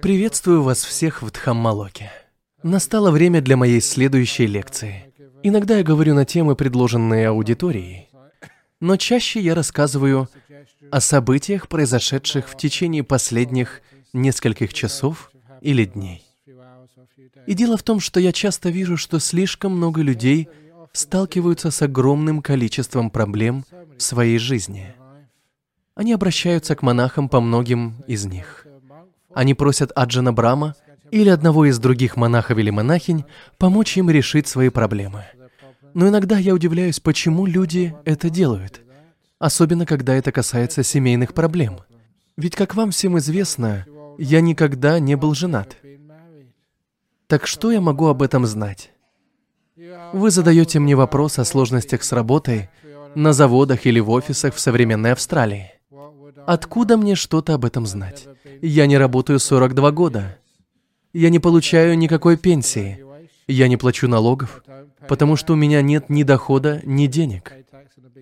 Приветствую вас всех в Дхаммалоке. Настало время для моей следующей лекции. Иногда я говорю на темы, предложенные аудиторией, но чаще я рассказываю о событиях, произошедших в течение последних нескольких часов или дней. И дело в том, что я часто вижу, что слишком много людей сталкиваются с огромным количеством проблем в своей жизни. Они обращаются к монахам по многим из них. Они просят Аджана Брама или одного из других монахов или монахинь помочь им решить свои проблемы. Но иногда я удивляюсь, почему люди это делают, особенно когда это касается семейных проблем. Ведь, как вам всем известно, я никогда не был женат. Так что я могу об этом знать? Вы задаете мне вопрос о сложностях с работой на заводах или в офисах в современной Австралии. Откуда мне что-то об этом знать? Я не работаю 42 года. Я не получаю никакой пенсии. Я не плачу налогов, потому что у меня нет ни дохода, ни денег.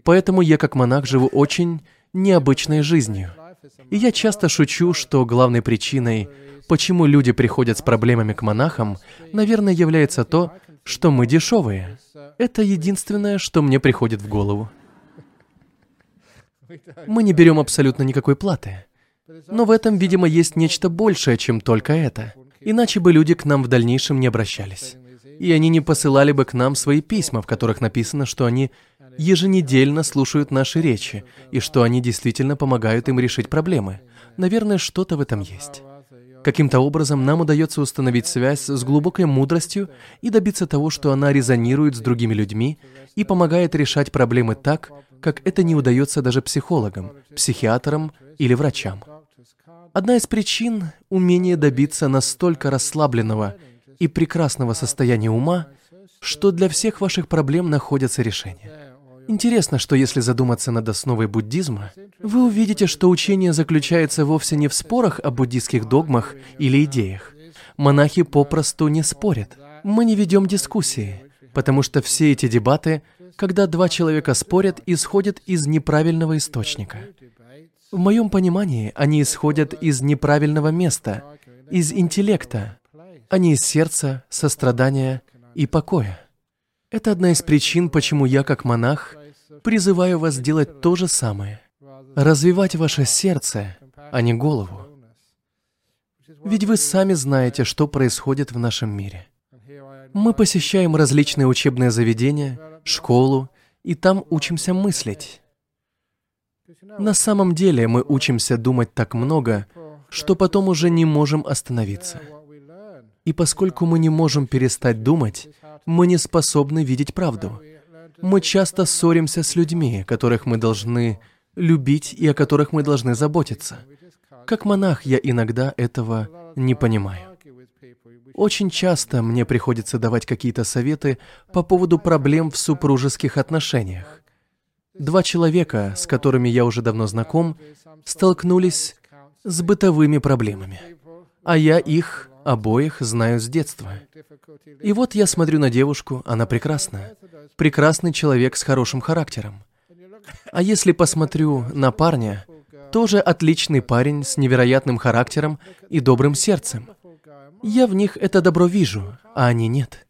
Поэтому я как монах живу очень необычной жизнью. И я часто шучу, что главной причиной, почему люди приходят с проблемами к монахам, наверное, является то, что мы дешевые. Это единственное, что мне приходит в голову. Мы не берем абсолютно никакой платы. Но в этом, видимо, есть нечто большее, чем только это. Иначе бы люди к нам в дальнейшем не обращались. И они не посылали бы к нам свои письма, в которых написано, что они еженедельно слушают наши речи, и что они действительно помогают им решить проблемы. Наверное, что-то в этом есть. Каким-то образом нам удается установить связь с глубокой мудростью и добиться того, что она резонирует с другими людьми и помогает решать проблемы так, как это не удается даже психологам, психиатрам или врачам. Одна из причин – умение добиться настолько расслабленного и прекрасного состояния ума, что для всех ваших проблем находятся решения. Интересно, что если задуматься над основой буддизма, вы увидите, что учение заключается вовсе не в спорах о буддийских догмах или идеях. Монахи попросту не спорят. Мы не ведем дискуссии, потому что все эти дебаты, когда два человека спорят, исходят из неправильного источника. В моем понимании, они исходят из неправильного места, из интеллекта, а не из сердца, сострадания и покоя. Это одна из причин, почему я, как монах, призываю вас делать то же самое. Развивать ваше сердце, а не голову. Ведь вы сами знаете, что происходит в нашем мире. Мы посещаем различные учебные заведения, школу, и там учимся мыслить. На самом деле мы учимся думать так много, что потом уже не можем остановиться. И поскольку мы не можем перестать думать, мы не способны видеть правду. Мы часто ссоримся с людьми, которых мы должны любить и о которых мы должны заботиться. Как монах я иногда этого не понимаю. Очень часто мне приходится давать какие-то советы по поводу проблем в супружеских отношениях. Два человека, с которыми я уже давно знаком, столкнулись с бытовыми проблемами. А я их обоих знаю с детства. И вот я смотрю на девушку, она прекрасна. Прекрасный человек с хорошим характером. А если посмотрю на парня, тоже отличный парень с невероятным характером и добрым сердцем. Я в них это добро вижу, а они нет.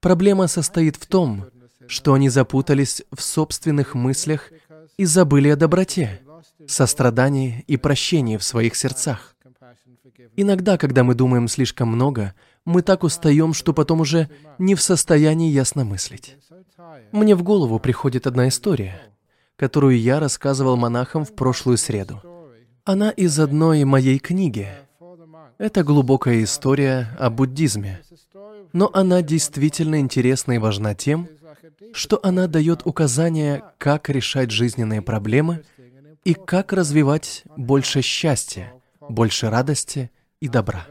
Проблема состоит в том, что они запутались в собственных мыслях и забыли о доброте, сострадании и прощении в своих сердцах. Иногда, когда мы думаем слишком много, мы так устаем, что потом уже не в состоянии ясно мыслить. Мне в голову приходит одна история, которую я рассказывал монахам в прошлую среду. Она из одной моей книги. Это глубокая история о буддизме. Но она действительно интересна и важна тем, что она дает указания, как решать жизненные проблемы и как развивать больше счастья, больше радости и добра.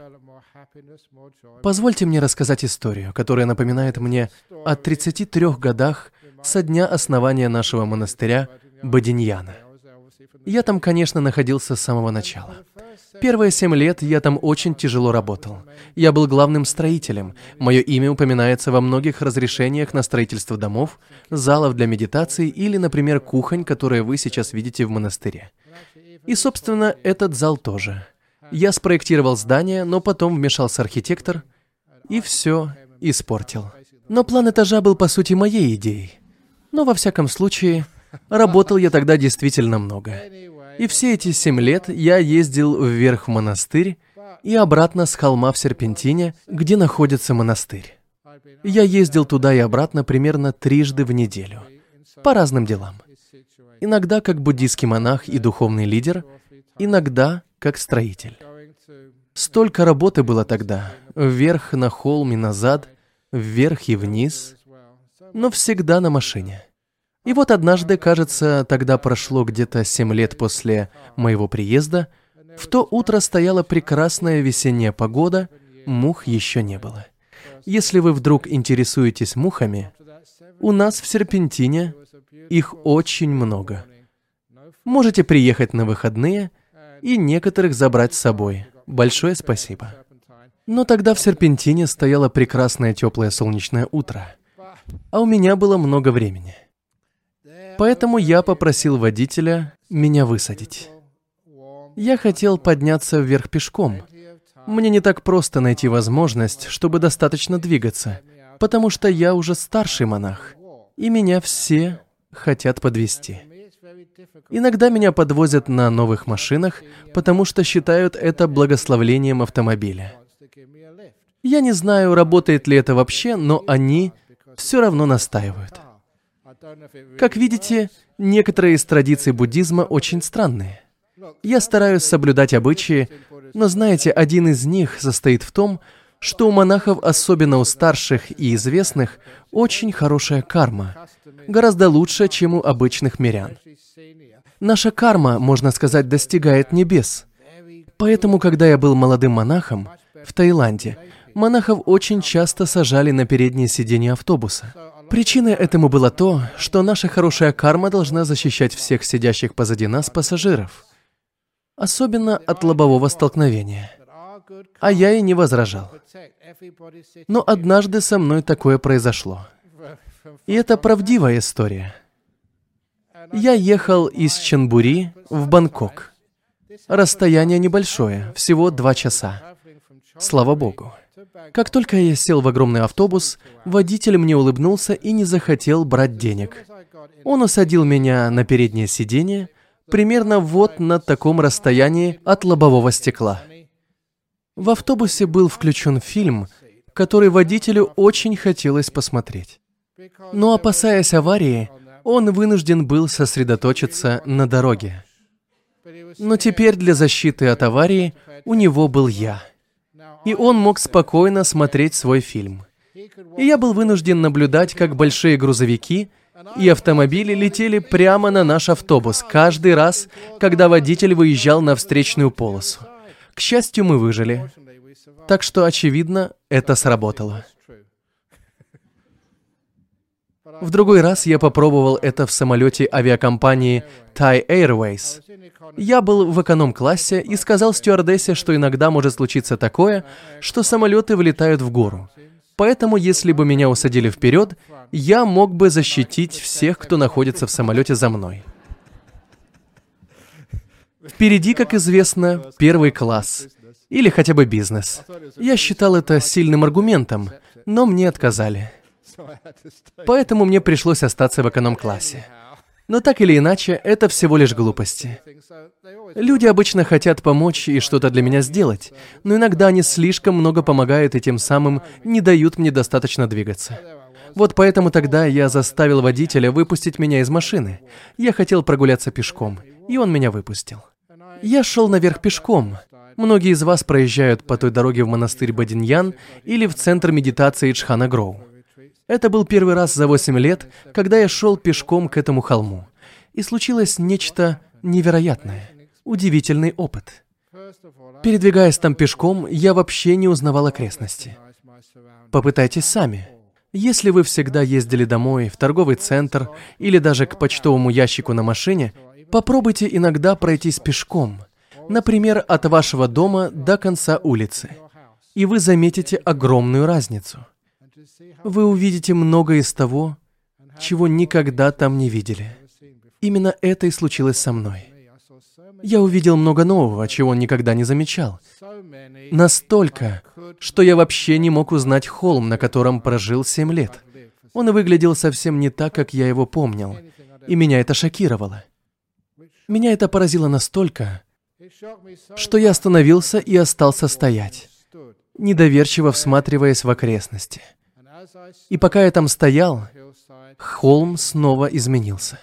Позвольте мне рассказать историю, которая напоминает мне о 33 годах со дня основания нашего монастыря Бадиньяна. Я там, конечно, находился с самого начала. Первые семь лет я там очень тяжело работал. Я был главным строителем. Мое имя упоминается во многих разрешениях на строительство домов, залов для медитации или, например, кухонь, которые вы сейчас видите в монастыре. И, собственно, этот зал тоже. Я спроектировал здание, но потом вмешался архитектор и все испортил. Но план этажа был по сути моей идеей. Но во всяком случае, работал я тогда действительно много. И все эти семь лет я ездил вверх в монастырь и обратно с холма в Серпентине, где находится монастырь. Я ездил туда и обратно примерно трижды в неделю. По разным делам. Иногда как буддийский монах и духовный лидер, иногда как строитель. Столько работы было тогда. Вверх на холм и назад, вверх и вниз. Но всегда на машине. И вот однажды, кажется, тогда прошло где-то семь лет после моего приезда, в то утро стояла прекрасная весенняя погода, мух еще не было. Если вы вдруг интересуетесь мухами, у нас в Серпентине их очень много. Можете приехать на выходные и некоторых забрать с собой. Большое спасибо. Но тогда в Серпентине стояло прекрасное теплое солнечное утро, а у меня было много времени. Поэтому я попросил водителя меня высадить. Я хотел подняться вверх пешком. Мне не так просто найти возможность, чтобы достаточно двигаться, потому что я уже старший монах, и меня все хотят подвести. Иногда меня подвозят на новых машинах, потому что считают это благословлением автомобиля. Я не знаю, работает ли это вообще, но они все равно настаивают. Как видите, некоторые из традиций буддизма очень странные. Я стараюсь соблюдать обычаи, но знаете, один из них состоит в том, что у монахов, особенно у старших и известных, очень хорошая карма, гораздо лучше, чем у обычных мирян. Наша карма, можно сказать, достигает небес. Поэтому, когда я был молодым монахом в Таиланде, монахов очень часто сажали на переднее сиденье автобуса. Причиной этому было то, что наша хорошая карма должна защищать всех сидящих позади нас пассажиров, особенно от лобового столкновения. А я и не возражал. Но однажды со мной такое произошло. И это правдивая история. Я ехал из Чанбури в Бангкок. Расстояние небольшое, всего два часа. Слава богу. Как только я сел в огромный автобус, водитель мне улыбнулся и не захотел брать денег. Он усадил меня на переднее сиденье, примерно вот на таком расстоянии от лобового стекла. В автобусе был включен фильм, который водителю очень хотелось посмотреть. Но опасаясь аварии, он вынужден был сосредоточиться на дороге. Но теперь для защиты от аварии у него был я. И он мог спокойно смотреть свой фильм. И я был вынужден наблюдать, как большие грузовики и автомобили летели прямо на наш автобус каждый раз, когда водитель выезжал на встречную полосу. К счастью, мы выжили. Так что, очевидно, это сработало. В другой раз я попробовал это в самолете авиакомпании Thai Airways. Я был в эконом-классе и сказал стюардессе, что иногда может случиться такое, что самолеты вылетают в гору. Поэтому, если бы меня усадили вперед, я мог бы защитить всех, кто находится в самолете за мной. Впереди, как известно, первый класс. Или хотя бы бизнес. Я считал это сильным аргументом, но мне отказали. Поэтому мне пришлось остаться в эконом-классе. Но так или иначе, это всего лишь глупости. Люди обычно хотят помочь и что-то для меня сделать, но иногда они слишком много помогают и тем самым не дают мне достаточно двигаться. Вот поэтому тогда я заставил водителя выпустить меня из машины. Я хотел прогуляться пешком, и он меня выпустил. Я шел наверх пешком. Многие из вас проезжают по той дороге в монастырь Бадиньян или в центр медитации Чхана Гроу. Это был первый раз за 8 лет, когда я шел пешком к этому холму. И случилось нечто невероятное, удивительный опыт. Передвигаясь там пешком, я вообще не узнавал окрестности. Попытайтесь сами. Если вы всегда ездили домой, в торговый центр или даже к почтовому ящику на машине, попробуйте иногда пройтись пешком, например, от вашего дома до конца улицы, и вы заметите огромную разницу – вы увидите много из того, чего никогда там не видели. Именно это и случилось со мной. Я увидел много нового, чего никогда не замечал. Настолько, что я вообще не мог узнать холм, на котором прожил семь лет. Он выглядел совсем не так, как я его помнил. И меня это шокировало. Меня это поразило настолько, что я остановился и остался стоять, недоверчиво всматриваясь в окрестности. И пока я там стоял, холм снова изменился.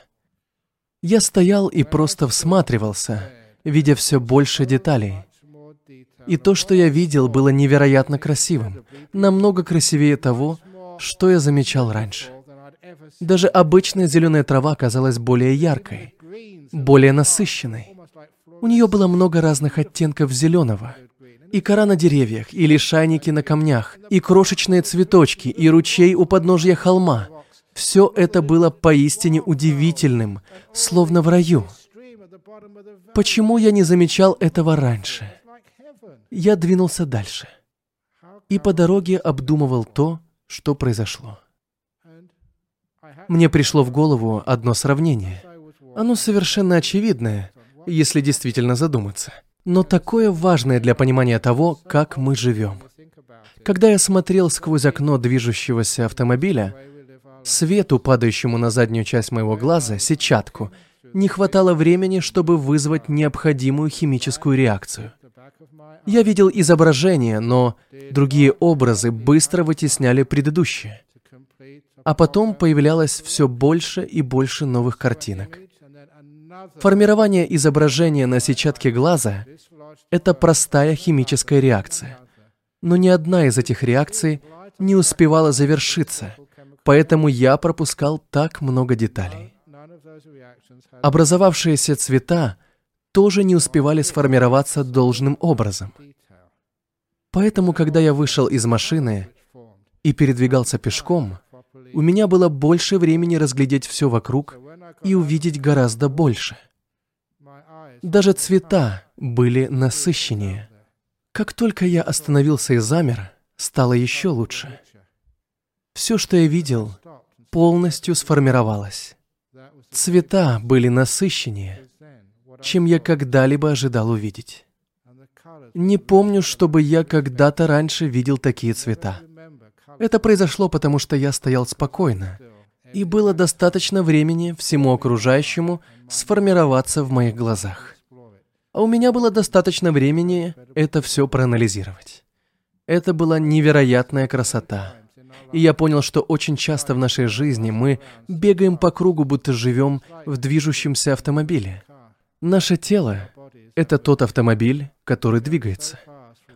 Я стоял и просто всматривался, видя все больше деталей. И то, что я видел, было невероятно красивым, намного красивее того, что я замечал раньше. Даже обычная зеленая трава казалась более яркой, более насыщенной. У нее было много разных оттенков зеленого. И кора на деревьях, и лишайники на камнях, и крошечные цветочки, и ручей у подножья холма. Все это было поистине удивительным, словно в раю. Почему я не замечал этого раньше? Я двинулся дальше. И по дороге обдумывал то, что произошло. Мне пришло в голову одно сравнение. Оно совершенно очевидное, если действительно задуматься. Но такое важное для понимания того, как мы живем. Когда я смотрел сквозь окно движущегося автомобиля, свету, падающему на заднюю часть моего глаза, сетчатку, не хватало времени, чтобы вызвать необходимую химическую реакцию. Я видел изображение, но другие образы быстро вытесняли предыдущие. А потом появлялось все больше и больше новых картинок. Формирование изображения на сетчатке глаза – это простая химическая реакция. Но ни одна из этих реакций не успевала завершиться, поэтому я пропускал так много деталей. Образовавшиеся цвета тоже не успевали сформироваться должным образом. Поэтому, когда я вышел из машины и передвигался пешком, у меня было больше времени разглядеть все вокруг и увидеть гораздо больше. Даже цвета были насыщеннее. Как только я остановился и замер, стало еще лучше. Все, что я видел, полностью сформировалось. Цвета были насыщеннее, чем я когда-либо ожидал увидеть. Не помню, чтобы я когда-то раньше видел такие цвета. Это произошло потому, что я стоял спокойно, и было достаточно времени всему окружающему сформироваться в моих глазах. А у меня было достаточно времени это все проанализировать. Это была невероятная красота. И я понял, что очень часто в нашей жизни мы бегаем по кругу, будто живем в движущемся автомобиле. Наше тело — это тот автомобиль, который двигается.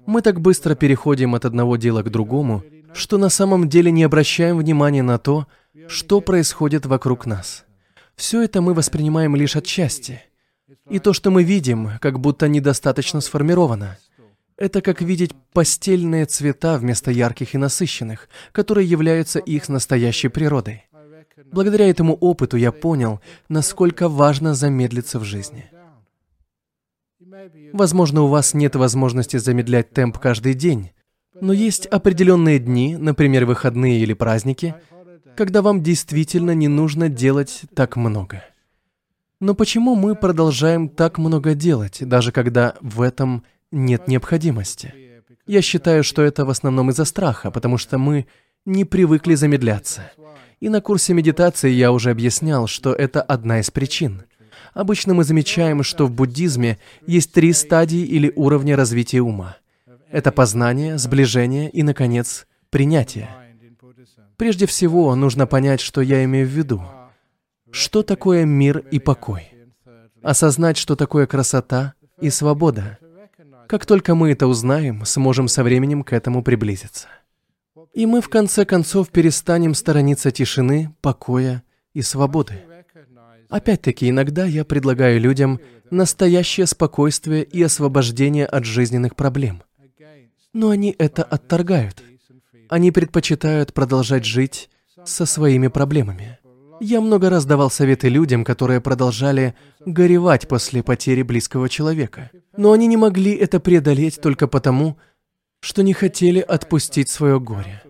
Мы так быстро переходим от одного дела к другому, что на самом деле не обращаем внимания на то, что происходит вокруг нас. Все это мы воспринимаем лишь отчасти. И то, что мы видим, как будто недостаточно сформировано. Это как видеть постельные цвета вместо ярких и насыщенных, которые являются их настоящей природой. Благодаря этому опыту я понял, насколько важно замедлиться в жизни. Возможно, у вас нет возможности замедлять темп каждый день, но есть определенные дни, например, выходные или праздники, когда вам действительно не нужно делать так много. Но почему мы продолжаем так много делать, даже когда в этом нет необходимости? Я считаю, что это в основном из-за страха, потому что мы не привыкли замедляться. И на курсе медитации я уже объяснял, что это одна из причин. Обычно мы замечаем, что в буддизме есть три стадии или уровня развития ума. Это познание, сближение и, наконец, принятие. Прежде всего, нужно понять, что я имею в виду. Что такое мир и покой? Осознать, что такое красота и свобода. Как только мы это узнаем, сможем со временем к этому приблизиться. И мы в конце концов перестанем сторониться тишины, покоя и свободы. Опять-таки, иногда я предлагаю людям настоящее спокойствие и освобождение от жизненных проблем – но они это отторгают. Они предпочитают продолжать жить со своими проблемами. Я много раз давал советы людям, которые продолжали горевать после потери близкого человека. Но они не могли это преодолеть только потому, что не хотели отпустить свое горе.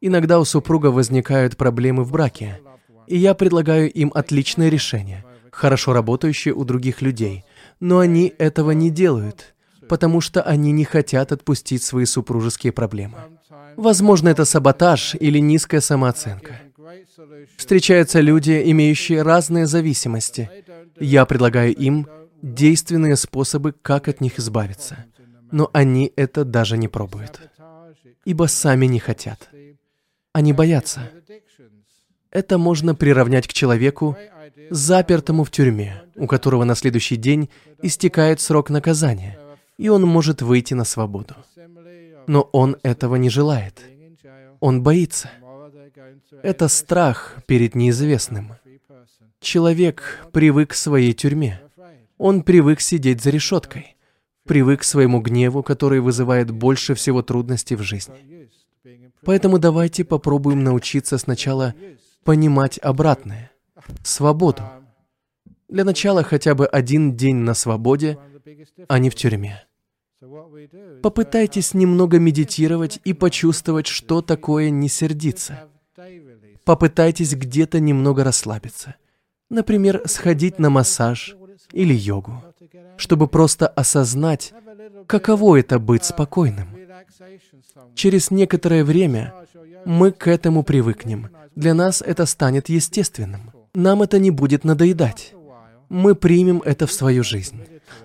Иногда у супруга возникают проблемы в браке, и я предлагаю им отличное решение, хорошо работающее у других людей, Но они этого не делают, потому что они не хотят отпустить свои супружеские проблемы. Возможно, это саботаж или низкая самооценка. Встречаются люди, имеющие разные зависимости. Я предлагаю им действенные способы, как от них избавиться. Но они это даже не пробуют, ибо сами не хотят. Они боятся. Это можно приравнять к человеку, запертому в тюрьме, у которого на следующий день истекает срок наказания, и он может выйти на свободу. Но он этого не желает. Он боится. Это страх перед неизвестным. Человек привык к своей тюрьме. Он привык сидеть за решеткой. Привык к своему гневу, который вызывает больше всего трудностей в жизни. Поэтому давайте попробуем научиться сначала понимать обратное — свободу. Для начала хотя бы один день на свободе, а не в тюрьме. Попытайтесь немного медитировать и почувствовать, что такое не сердиться. Попытайтесь где-то немного расслабиться. Например, сходить на массаж или йогу, чтобы просто осознать, каково это быть спокойным. Через некоторое время мы к этому привыкнем. Для нас это станет естественным. Нам это не будет надоедать. Мы примем это в свою жизнь.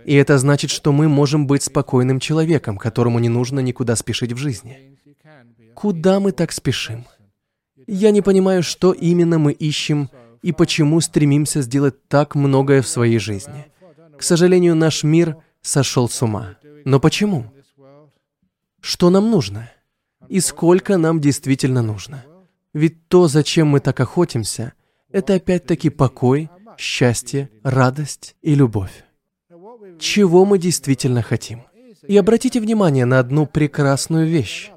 И это значит, что мы можем быть спокойным человеком, которому не нужно никуда спешить в жизни. Куда мы так спешим? Я не понимаю, что именно мы ищем и почему стремимся сделать так многое в своей жизни. К сожалению, наш мир сошел с ума. Но почему? Что нам нужно? И сколько нам действительно нужно? Ведь то, зачем мы так охотимся, это опять-таки покой, счастье, радость и любовь чего мы действительно хотим. И обратите внимание на одну прекрасную вещь.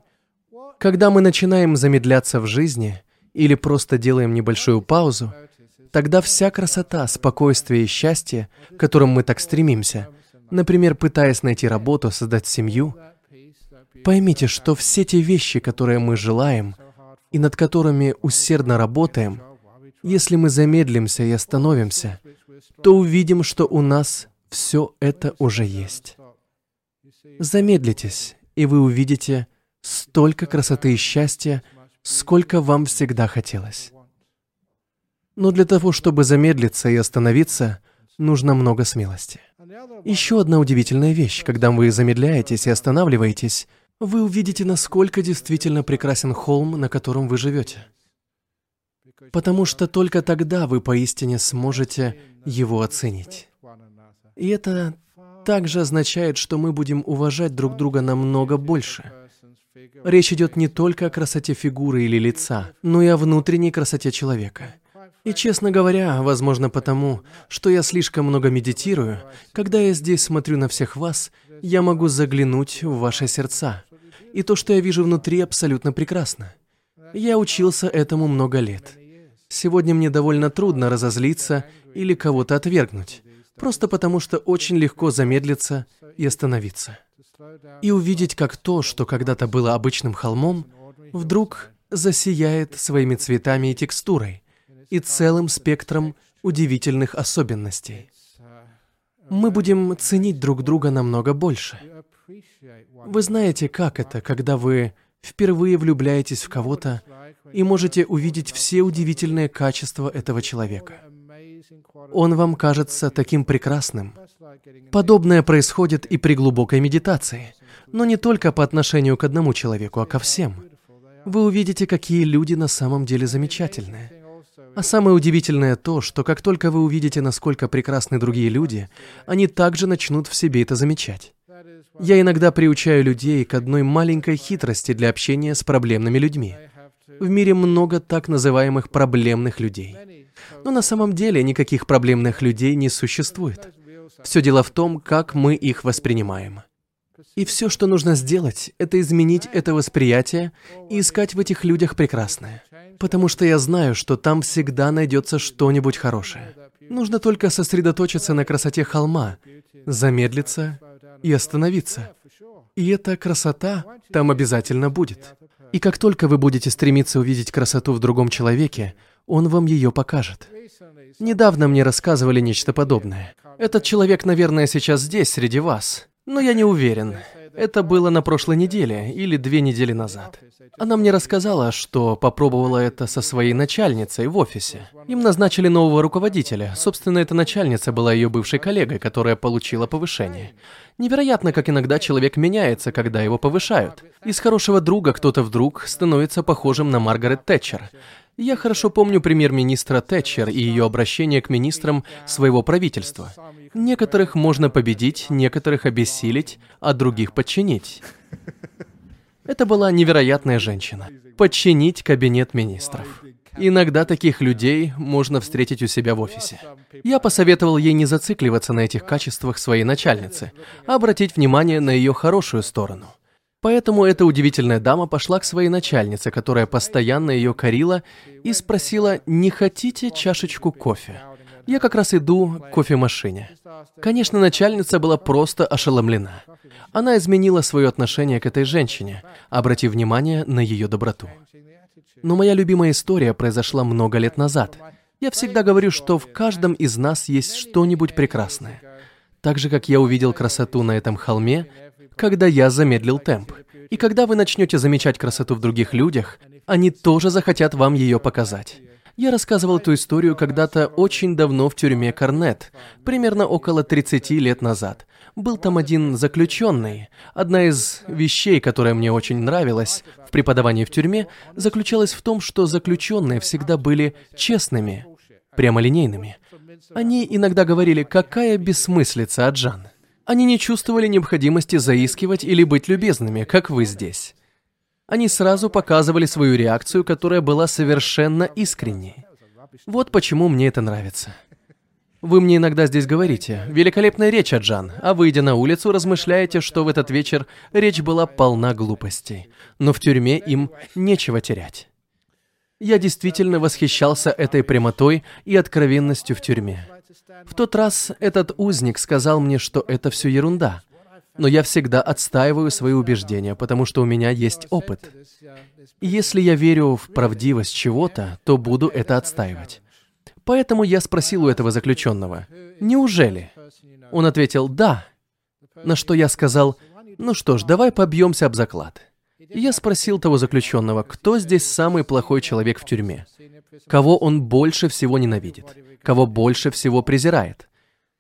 Когда мы начинаем замедляться в жизни или просто делаем небольшую паузу, тогда вся красота, спокойствие и счастье, к которым мы так стремимся, например, пытаясь найти работу, создать семью, поймите, что все те вещи, которые мы желаем и над которыми усердно работаем, если мы замедлимся и остановимся, то увидим, что у нас все это уже есть. Замедлитесь, и вы увидите столько красоты и счастья, сколько вам всегда хотелось. Но для того, чтобы замедлиться и остановиться, нужно много смелости. Еще одна удивительная вещь, когда вы замедляетесь и останавливаетесь, вы увидите, насколько действительно прекрасен холм, на котором вы живете. Потому что только тогда вы поистине сможете его оценить. И это также означает, что мы будем уважать друг друга намного больше. Речь идет не только о красоте фигуры или лица, но и о внутренней красоте человека. И, честно говоря, возможно потому, что я слишком много медитирую, когда я здесь смотрю на всех вас, я могу заглянуть в ваши сердца. И то, что я вижу внутри, абсолютно прекрасно. Я учился этому много лет. Сегодня мне довольно трудно разозлиться или кого-то отвергнуть просто потому что очень легко замедлиться и остановиться. И увидеть, как то, что когда-то было обычным холмом, вдруг засияет своими цветами и текстурой и целым спектром удивительных особенностей. Мы будем ценить друг друга намного больше. Вы знаете, как это, когда вы впервые влюбляетесь в кого-то и можете увидеть все удивительные качества этого человека. Он вам кажется таким прекрасным. Подобное происходит и при глубокой медитации, но не только по отношению к одному человеку, а ко всем. Вы увидите, какие люди на самом деле замечательные. А самое удивительное то, что как только вы увидите, насколько прекрасны другие люди, они также начнут в себе это замечать. Я иногда приучаю людей к одной маленькой хитрости для общения с проблемными людьми. В мире много так называемых проблемных людей. Но на самом деле никаких проблемных людей не существует. Все дело в том, как мы их воспринимаем. И все, что нужно сделать, это изменить это восприятие и искать в этих людях прекрасное. Потому что я знаю, что там всегда найдется что-нибудь хорошее. Нужно только сосредоточиться на красоте холма, замедлиться и остановиться. И эта красота там обязательно будет. И как только вы будете стремиться увидеть красоту в другом человеке, он вам ее покажет. Недавно мне рассказывали нечто подобное. Этот человек, наверное, сейчас здесь, среди вас. Но я не уверен. Это было на прошлой неделе или две недели назад. Она мне рассказала, что попробовала это со своей начальницей в офисе. Им назначили нового руководителя. Собственно, эта начальница была ее бывшей коллегой, которая получила повышение. Невероятно, как иногда человек меняется, когда его повышают. Из хорошего друга кто-то вдруг становится похожим на Маргарет Тэтчер. Я хорошо помню премьер-министра Тэтчер и ее обращение к министрам своего правительства. Некоторых можно победить, некоторых обессилить, а других подчинить. Это была невероятная женщина. Подчинить кабинет министров. Иногда таких людей можно встретить у себя в офисе. Я посоветовал ей не зацикливаться на этих качествах своей начальницы, а обратить внимание на ее хорошую сторону. Поэтому эта удивительная дама пошла к своей начальнице, которая постоянно ее корила, и спросила, не хотите чашечку кофе? Я как раз иду к кофемашине. Конечно, начальница была просто ошеломлена. Она изменила свое отношение к этой женщине, обратив внимание на ее доброту. Но моя любимая история произошла много лет назад. Я всегда говорю, что в каждом из нас есть что-нибудь прекрасное. Так же, как я увидел красоту на этом холме, когда я замедлил темп. И когда вы начнете замечать красоту в других людях, они тоже захотят вам ее показать. Я рассказывал эту историю когда-то очень давно в тюрьме Корнет, примерно около 30 лет назад. Был там один заключенный. Одна из вещей, которая мне очень нравилась в преподавании в тюрьме, заключалась в том, что заключенные всегда были честными, прямолинейными. Они иногда говорили, какая бессмыслица, Аджан. Они не чувствовали необходимости заискивать или быть любезными, как вы здесь. Они сразу показывали свою реакцию, которая была совершенно искренней. Вот почему мне это нравится. Вы мне иногда здесь говорите, великолепная речь, Аджан, а выйдя на улицу, размышляете, что в этот вечер речь была полна глупостей, но в тюрьме им нечего терять. Я действительно восхищался этой прямотой и откровенностью в тюрьме. В тот раз этот узник сказал мне, что это все ерунда. Но я всегда отстаиваю свои убеждения, потому что у меня есть опыт. И если я верю в правдивость чего-то, то буду это отстаивать. Поэтому я спросил у этого заключенного, «Неужели?» Он ответил, «Да». На что я сказал, «Ну что ж, давай побьемся об заклад». И я спросил того заключенного, кто здесь самый плохой человек в тюрьме? Кого он больше всего ненавидит? Кого больше всего презирает.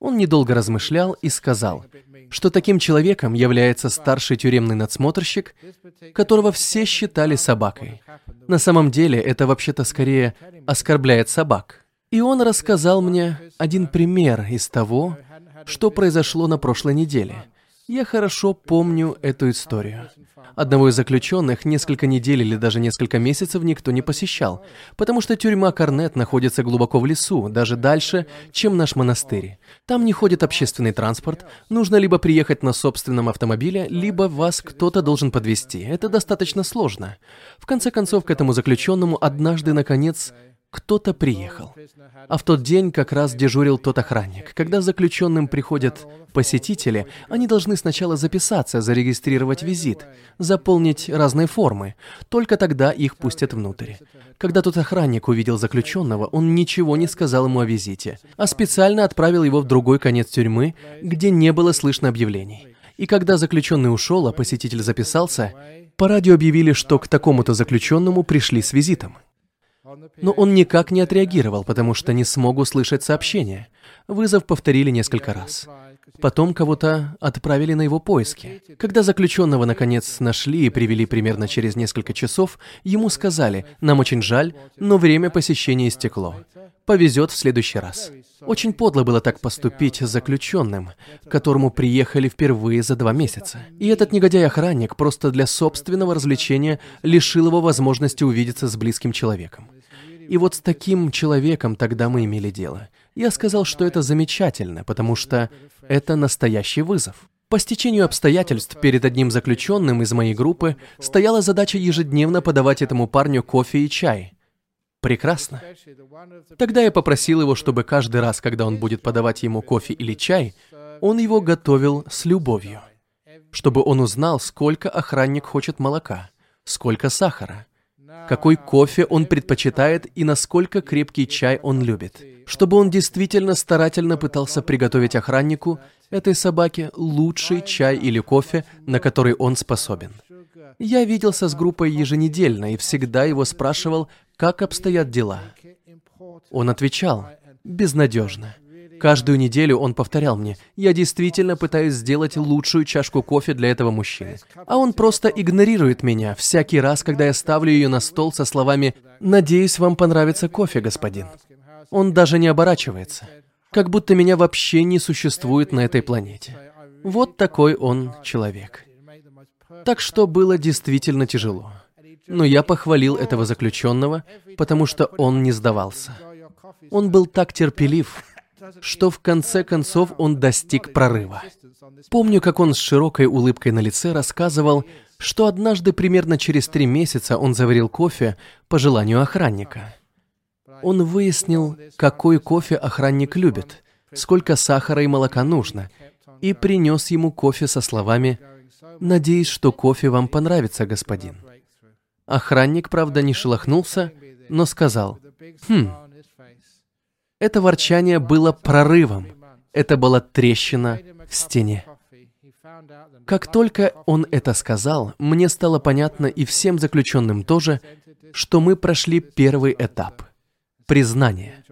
Он недолго размышлял и сказал, что таким человеком является старший тюремный надсмотрщик, которого все считали собакой. На самом деле это вообще-то скорее оскорбляет собак. И он рассказал мне один пример из того, что произошло на прошлой неделе. Я хорошо помню эту историю. Одного из заключенных несколько недель или даже несколько месяцев никто не посещал, потому что тюрьма Корнет находится глубоко в лесу, даже дальше, чем наш монастырь. Там не ходит общественный транспорт, нужно либо приехать на собственном автомобиле, либо вас кто-то должен подвезти. Это достаточно сложно. В конце концов, к этому заключенному однажды, наконец, кто-то приехал. А в тот день как раз дежурил тот охранник. Когда заключенным приходят посетители, они должны сначала записаться, зарегистрировать визит, заполнить разные формы. Только тогда их пустят внутрь. Когда тот охранник увидел заключенного, он ничего не сказал ему о визите, а специально отправил его в другой конец тюрьмы, где не было слышно объявлений. И когда заключенный ушел, а посетитель записался, по радио объявили, что к такому-то заключенному пришли с визитом. Но он никак не отреагировал, потому что не смог услышать сообщение. Вызов повторили несколько раз. Потом кого-то отправили на его поиски. Когда заключенного наконец нашли и привели примерно через несколько часов, ему сказали, нам очень жаль, но время посещения истекло. Повезет в следующий раз. Очень подло было так поступить с заключенным, к которому приехали впервые за два месяца. И этот негодяй-охранник просто для собственного развлечения лишил его возможности увидеться с близким человеком. И вот с таким человеком тогда мы имели дело. Я сказал, что это замечательно, потому что это настоящий вызов. По стечению обстоятельств перед одним заключенным из моей группы стояла задача ежедневно подавать этому парню кофе и чай. Прекрасно. Тогда я попросил его, чтобы каждый раз, когда он будет подавать ему кофе или чай, он его готовил с любовью. Чтобы он узнал, сколько охранник хочет молока, сколько сахара, какой кофе он предпочитает и насколько крепкий чай он любит, чтобы он действительно старательно пытался приготовить охраннику этой собаке лучший чай или кофе, на который он способен. Я виделся с группой еженедельно и всегда его спрашивал, как обстоят дела. Он отвечал, безнадежно. Каждую неделю он повторял мне, я действительно пытаюсь сделать лучшую чашку кофе для этого мужчины. А он просто игнорирует меня всякий раз, когда я ставлю ее на стол со словами «Надеюсь, вам понравится кофе, господин». Он даже не оборачивается. Как будто меня вообще не существует на этой планете. Вот такой он человек. Так что было действительно тяжело. Но я похвалил этого заключенного, потому что он не сдавался. Он был так терпелив, что в конце концов он достиг прорыва. Помню, как он с широкой улыбкой на лице рассказывал, что однажды примерно через три месяца он заварил кофе по желанию охранника. Он выяснил, какой кофе охранник любит, сколько сахара и молока нужно, и принес ему кофе со словами «Надеюсь, что кофе вам понравится, господин». Охранник, правда, не шелохнулся, но сказал «Хм, это ворчание было прорывом. Это была трещина в стене. Как только он это сказал, мне стало понятно и всем заключенным тоже, что мы прошли первый этап – признание.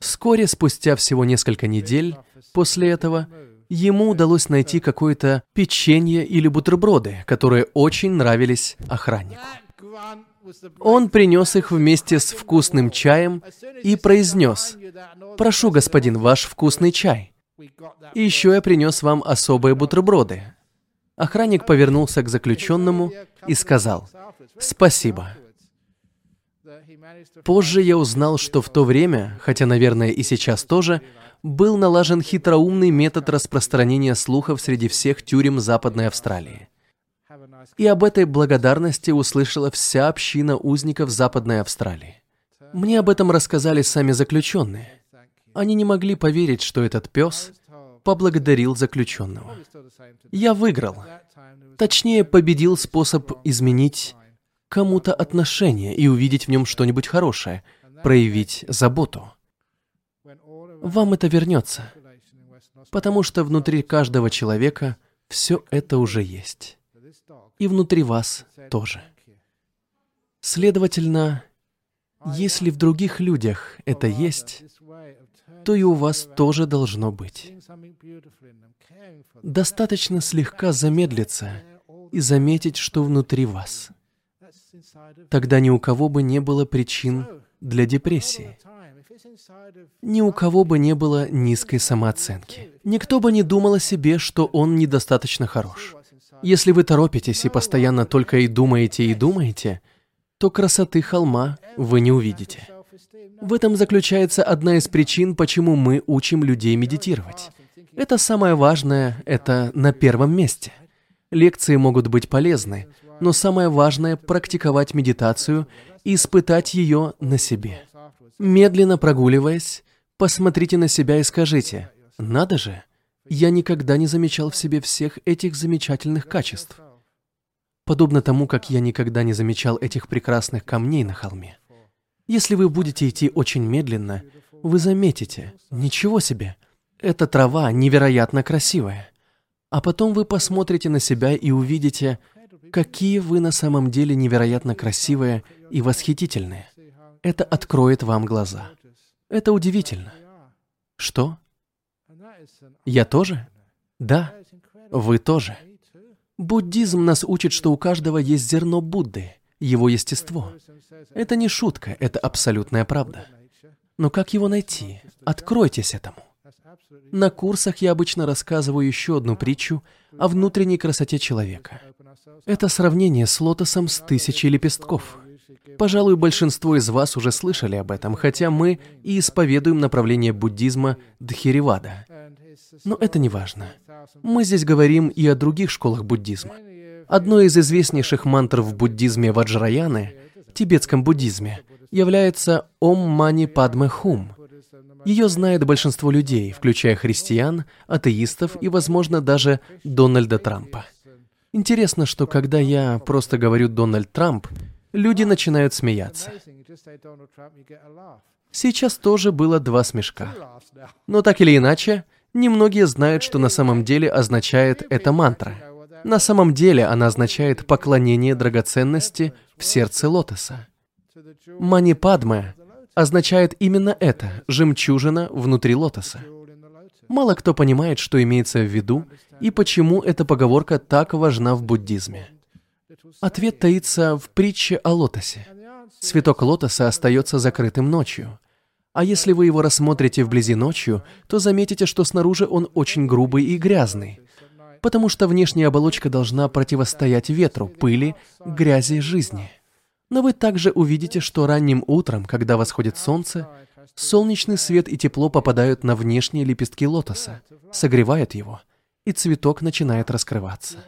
Вскоре, спустя всего несколько недель после этого, ему удалось найти какое-то печенье или бутерброды, которые очень нравились охраннику. Он принес их вместе с вкусным чаем и произнес, «Прошу, господин, ваш вкусный чай. И еще я принес вам особые бутерброды». Охранник повернулся к заключенному и сказал, «Спасибо». Позже я узнал, что в то время, хотя, наверное, и сейчас тоже, был налажен хитроумный метод распространения слухов среди всех тюрем Западной Австралии. И об этой благодарности услышала вся община узников Западной Австралии. Мне об этом рассказали сами заключенные. Они не могли поверить, что этот пес поблагодарил заключенного. Я выиграл. Точнее, победил способ изменить кому-то отношение и увидеть в нем что-нибудь хорошее, проявить заботу. Вам это вернется, потому что внутри каждого человека все это уже есть и внутри вас тоже. Следовательно, если в других людях это есть, то и у вас тоже должно быть. Достаточно слегка замедлиться и заметить, что внутри вас. Тогда ни у кого бы не было причин для депрессии. Ни у кого бы не было низкой самооценки. Никто бы не думал о себе, что он недостаточно хорош. Если вы торопитесь и постоянно только и думаете и думаете, то красоты холма вы не увидите. В этом заключается одна из причин, почему мы учим людей медитировать. Это самое важное, это на первом месте. Лекции могут быть полезны, но самое важное – практиковать медитацию и испытать ее на себе. Медленно прогуливаясь, посмотрите на себя и скажите, «Надо же, я никогда не замечал в себе всех этих замечательных качеств. Подобно тому, как я никогда не замечал этих прекрасных камней на холме. Если вы будете идти очень медленно, вы заметите, ничего себе, эта трава невероятно красивая. А потом вы посмотрите на себя и увидите, какие вы на самом деле невероятно красивые и восхитительные. Это откроет вам глаза. Это удивительно. Что? Я тоже? Да, вы тоже. Буддизм нас учит, что у каждого есть зерно Будды, его естество. Это не шутка, это абсолютная правда. Но как его найти? Откройтесь этому. На курсах я обычно рассказываю еще одну притчу о внутренней красоте человека. Это сравнение с лотосом с тысячей лепестков. Пожалуй, большинство из вас уже слышали об этом, хотя мы и исповедуем направление буддизма Дхиривада. Но это не важно. Мы здесь говорим и о других школах буддизма. Одной из известнейших мантр в буддизме Ваджраяны, тибетском буддизме, является «Ом Мани Падме Хум». Ее знает большинство людей, включая христиан, атеистов и, возможно, даже Дональда Трампа. Интересно, что когда я просто говорю «Дональд Трамп», люди начинают смеяться. Сейчас тоже было два смешка. Но так или иначе, немногие знают, что на самом деле означает эта мантра. На самом деле она означает поклонение драгоценности в сердце лотоса. Мани Падме означает именно это, жемчужина внутри лотоса. Мало кто понимает, что имеется в виду и почему эта поговорка так важна в буддизме. Ответ таится в притче о лотосе. Цветок лотоса остается закрытым ночью. А если вы его рассмотрите вблизи ночью, то заметите, что снаружи он очень грубый и грязный, потому что внешняя оболочка должна противостоять ветру, пыли, грязи жизни. Но вы также увидите, что ранним утром, когда восходит солнце, солнечный свет и тепло попадают на внешние лепестки лотоса, согревают его, и цветок начинает раскрываться.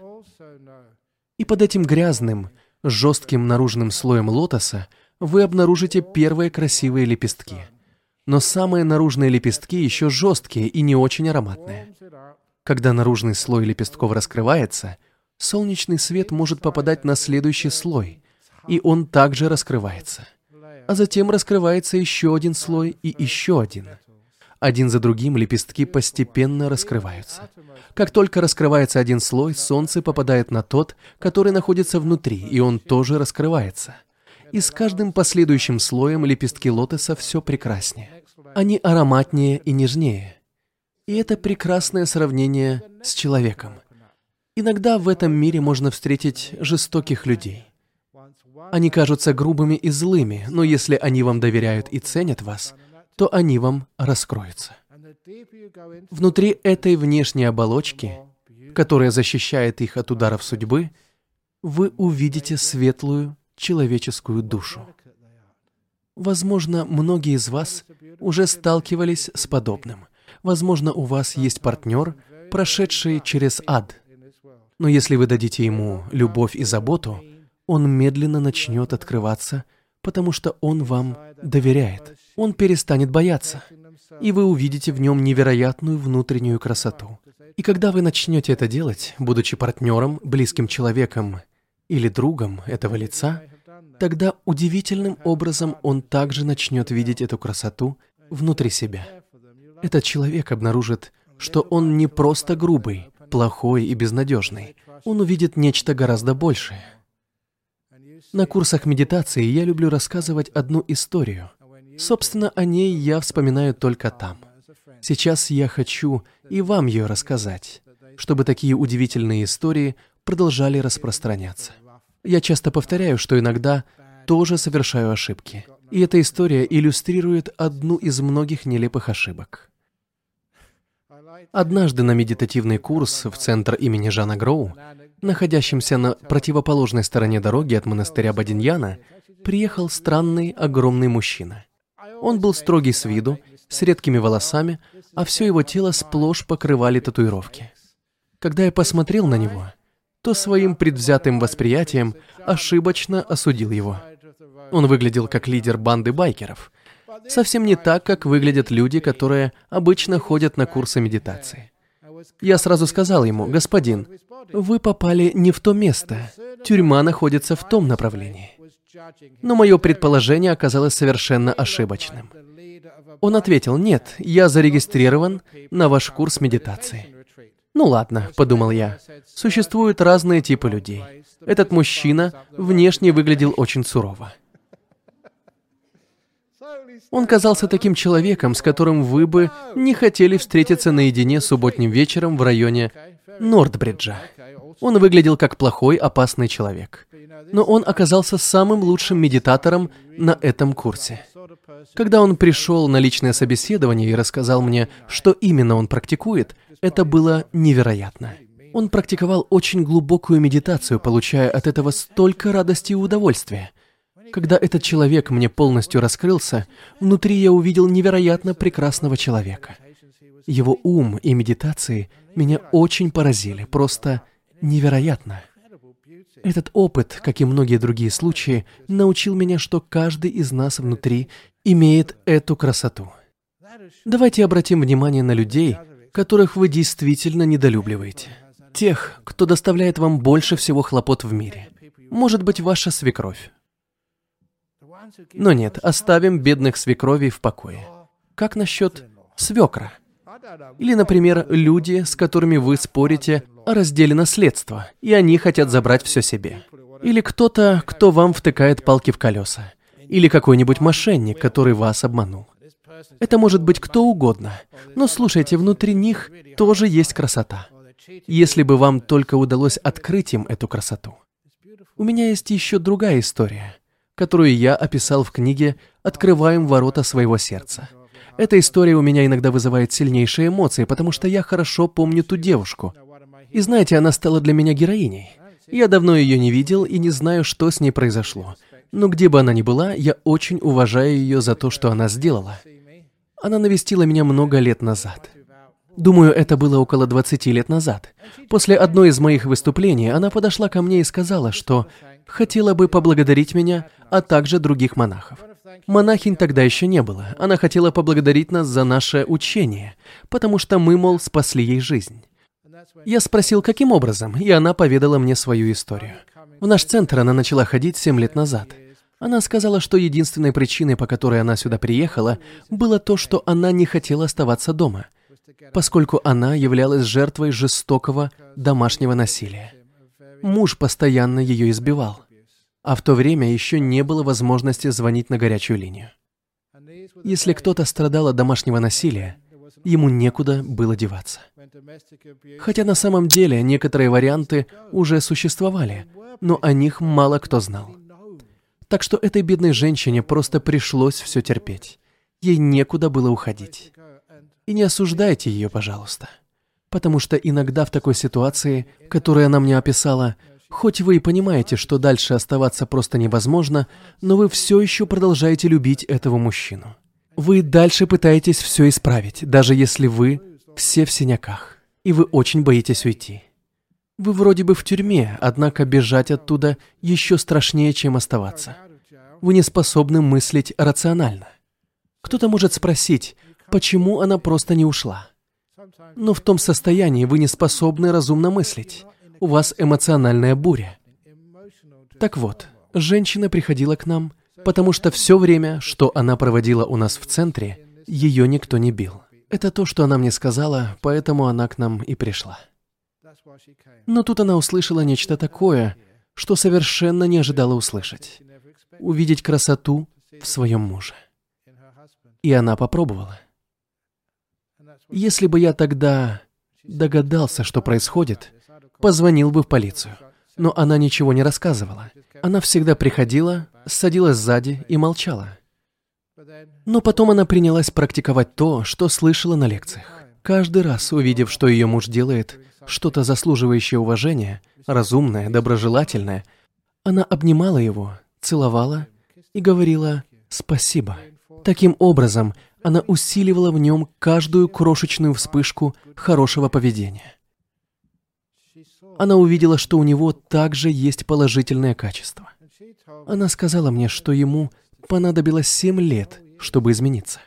И под этим грязным, жестким наружным слоем лотоса вы обнаружите первые красивые лепестки. Но самые наружные лепестки еще жесткие и не очень ароматные. Когда наружный слой лепестков раскрывается, солнечный свет может попадать на следующий слой, и он также раскрывается. А затем раскрывается еще один слой и еще один – один за другим лепестки постепенно раскрываются. Как только раскрывается один слой, солнце попадает на тот, который находится внутри, и он тоже раскрывается. И с каждым последующим слоем лепестки лотоса все прекраснее. Они ароматнее и нежнее. И это прекрасное сравнение с человеком. Иногда в этом мире можно встретить жестоких людей. Они кажутся грубыми и злыми, но если они вам доверяют и ценят вас – то они вам раскроются. Внутри этой внешней оболочки, которая защищает их от ударов судьбы, вы увидите светлую человеческую душу. Возможно, многие из вас уже сталкивались с подобным. Возможно, у вас есть партнер, прошедший через ад. Но если вы дадите ему любовь и заботу, он медленно начнет открываться, потому что он вам доверяет он перестанет бояться, и вы увидите в нем невероятную внутреннюю красоту. И когда вы начнете это делать, будучи партнером, близким человеком или другом этого лица, тогда удивительным образом он также начнет видеть эту красоту внутри себя. Этот человек обнаружит, что он не просто грубый, плохой и безнадежный. Он увидит нечто гораздо большее. На курсах медитации я люблю рассказывать одну историю – Собственно, о ней я вспоминаю только там. Сейчас я хочу и вам ее рассказать, чтобы такие удивительные истории продолжали распространяться. Я часто повторяю, что иногда тоже совершаю ошибки. И эта история иллюстрирует одну из многих нелепых ошибок. Однажды на медитативный курс в центр имени Жана Гроу, находящемся на противоположной стороне дороги от монастыря Бадиньяна, приехал странный огромный мужчина. Он был строгий с виду, с редкими волосами, а все его тело сплошь покрывали татуировки. Когда я посмотрел на него, то своим предвзятым восприятием ошибочно осудил его. Он выглядел как лидер банды байкеров. Совсем не так, как выглядят люди, которые обычно ходят на курсы медитации. Я сразу сказал ему, господин, вы попали не в то место. Тюрьма находится в том направлении. Но мое предположение оказалось совершенно ошибочным. Он ответил, нет, я зарегистрирован на ваш курс медитации. Ну ладно, подумал я. Существуют разные типы людей. Этот мужчина внешне выглядел очень сурово. Он казался таким человеком, с которым вы бы не хотели встретиться наедине субботним вечером в районе Нордбриджа. Он выглядел как плохой, опасный человек. Но он оказался самым лучшим медитатором на этом курсе. Когда он пришел на личное собеседование и рассказал мне, что именно он практикует, это было невероятно. Он практиковал очень глубокую медитацию, получая от этого столько радости и удовольствия. Когда этот человек мне полностью раскрылся, внутри я увидел невероятно прекрасного человека. Его ум и медитации меня очень поразили, просто невероятно. Этот опыт, как и многие другие случаи, научил меня, что каждый из нас внутри имеет эту красоту. Давайте обратим внимание на людей, которых вы действительно недолюбливаете. Тех, кто доставляет вам больше всего хлопот в мире. Может быть, ваша свекровь. Но нет, оставим бедных свекровей в покое. Как насчет свекра? Или, например, люди, с которыми вы спорите о разделе наследства, и они хотят забрать все себе. Или кто-то, кто вам втыкает палки в колеса. Или какой-нибудь мошенник, который вас обманул. Это может быть кто угодно. Но слушайте, внутри них тоже есть красота. Если бы вам только удалось открыть им эту красоту. У меня есть еще другая история, которую я описал в книге «Открываем ворота своего сердца». Эта история у меня иногда вызывает сильнейшие эмоции, потому что я хорошо помню ту девушку. И знаете, она стала для меня героиней. Я давно ее не видел и не знаю, что с ней произошло. Но где бы она ни была, я очень уважаю ее за то, что она сделала. Она навестила меня много лет назад. Думаю, это было около 20 лет назад. После одной из моих выступлений она подошла ко мне и сказала, что хотела бы поблагодарить меня, а также других монахов. Монахинь тогда еще не было. Она хотела поблагодарить нас за наше учение, потому что мы, мол, спасли ей жизнь. Я спросил, каким образом, и она поведала мне свою историю. В наш центр она начала ходить 7 лет назад. Она сказала, что единственной причиной, по которой она сюда приехала, было то, что она не хотела оставаться дома, поскольку она являлась жертвой жестокого домашнего насилия. Муж постоянно ее избивал, а в то время еще не было возможности звонить на горячую линию. Если кто-то страдал от домашнего насилия, ему некуда было деваться. Хотя на самом деле некоторые варианты уже существовали, но о них мало кто знал. Так что этой бедной женщине просто пришлось все терпеть. Ей некуда было уходить. И не осуждайте ее, пожалуйста. Потому что иногда в такой ситуации, которую она мне описала, хоть вы и понимаете, что дальше оставаться просто невозможно, но вы все еще продолжаете любить этого мужчину. Вы дальше пытаетесь все исправить, даже если вы все в синяках, и вы очень боитесь уйти. Вы вроде бы в тюрьме, однако бежать оттуда еще страшнее, чем оставаться. Вы не способны мыслить рационально. Кто-то может спросить, почему она просто не ушла. Но в том состоянии вы не способны разумно мыслить. У вас эмоциональная буря. Так вот, женщина приходила к нам, потому что все время, что она проводила у нас в центре, ее никто не бил. Это то, что она мне сказала, поэтому она к нам и пришла. Но тут она услышала нечто такое, что совершенно не ожидала услышать. Увидеть красоту в своем муже. И она попробовала. Если бы я тогда догадался, что происходит, позвонил бы в полицию. Но она ничего не рассказывала. Она всегда приходила, садилась сзади и молчала. Но потом она принялась практиковать то, что слышала на лекциях. Каждый раз, увидев, что ее муж делает, что-то заслуживающее уважения, разумное, доброжелательное, она обнимала его, целовала и говорила «спасибо». Таким образом, она усиливала в нем каждую крошечную вспышку хорошего поведения. Она увидела, что у него также есть положительное качество. Она сказала мне, что ему понадобилось семь лет, чтобы измениться.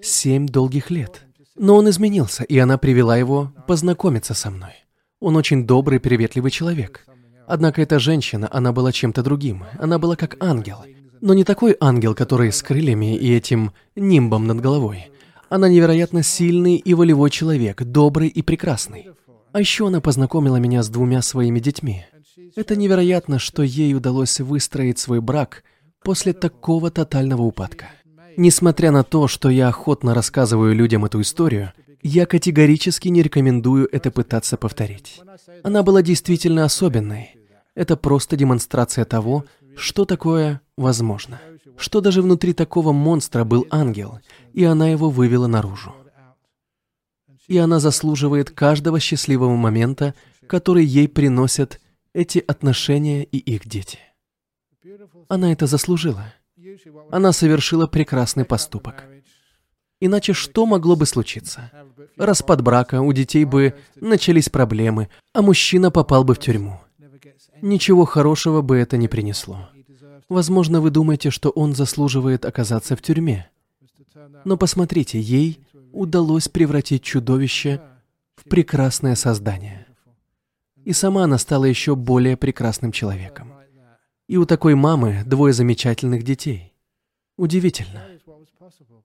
Семь долгих лет. Но он изменился, и она привела его познакомиться со мной. Он очень добрый, приветливый человек. Однако эта женщина, она была чем-то другим. Она была как ангел. Но не такой ангел, который с крыльями и этим нимбом над головой. Она невероятно сильный и волевой человек, добрый и прекрасный. А еще она познакомила меня с двумя своими детьми. Это невероятно, что ей удалось выстроить свой брак после такого тотального упадка. Несмотря на то, что я охотно рассказываю людям эту историю, я категорически не рекомендую это пытаться повторить. Она была действительно особенной. Это просто демонстрация того, что такое возможно. Что даже внутри такого монстра был ангел, и она его вывела наружу. И она заслуживает каждого счастливого момента, который ей приносят эти отношения и их дети. Она это заслужила. Она совершила прекрасный поступок. Иначе что могло бы случиться? Распад брака, у детей бы начались проблемы, а мужчина попал бы в тюрьму. Ничего хорошего бы это не принесло. Возможно, вы думаете, что он заслуживает оказаться в тюрьме. Но посмотрите, ей удалось превратить чудовище в прекрасное создание. И сама она стала еще более прекрасным человеком. И у такой мамы двое замечательных детей. Удивительно.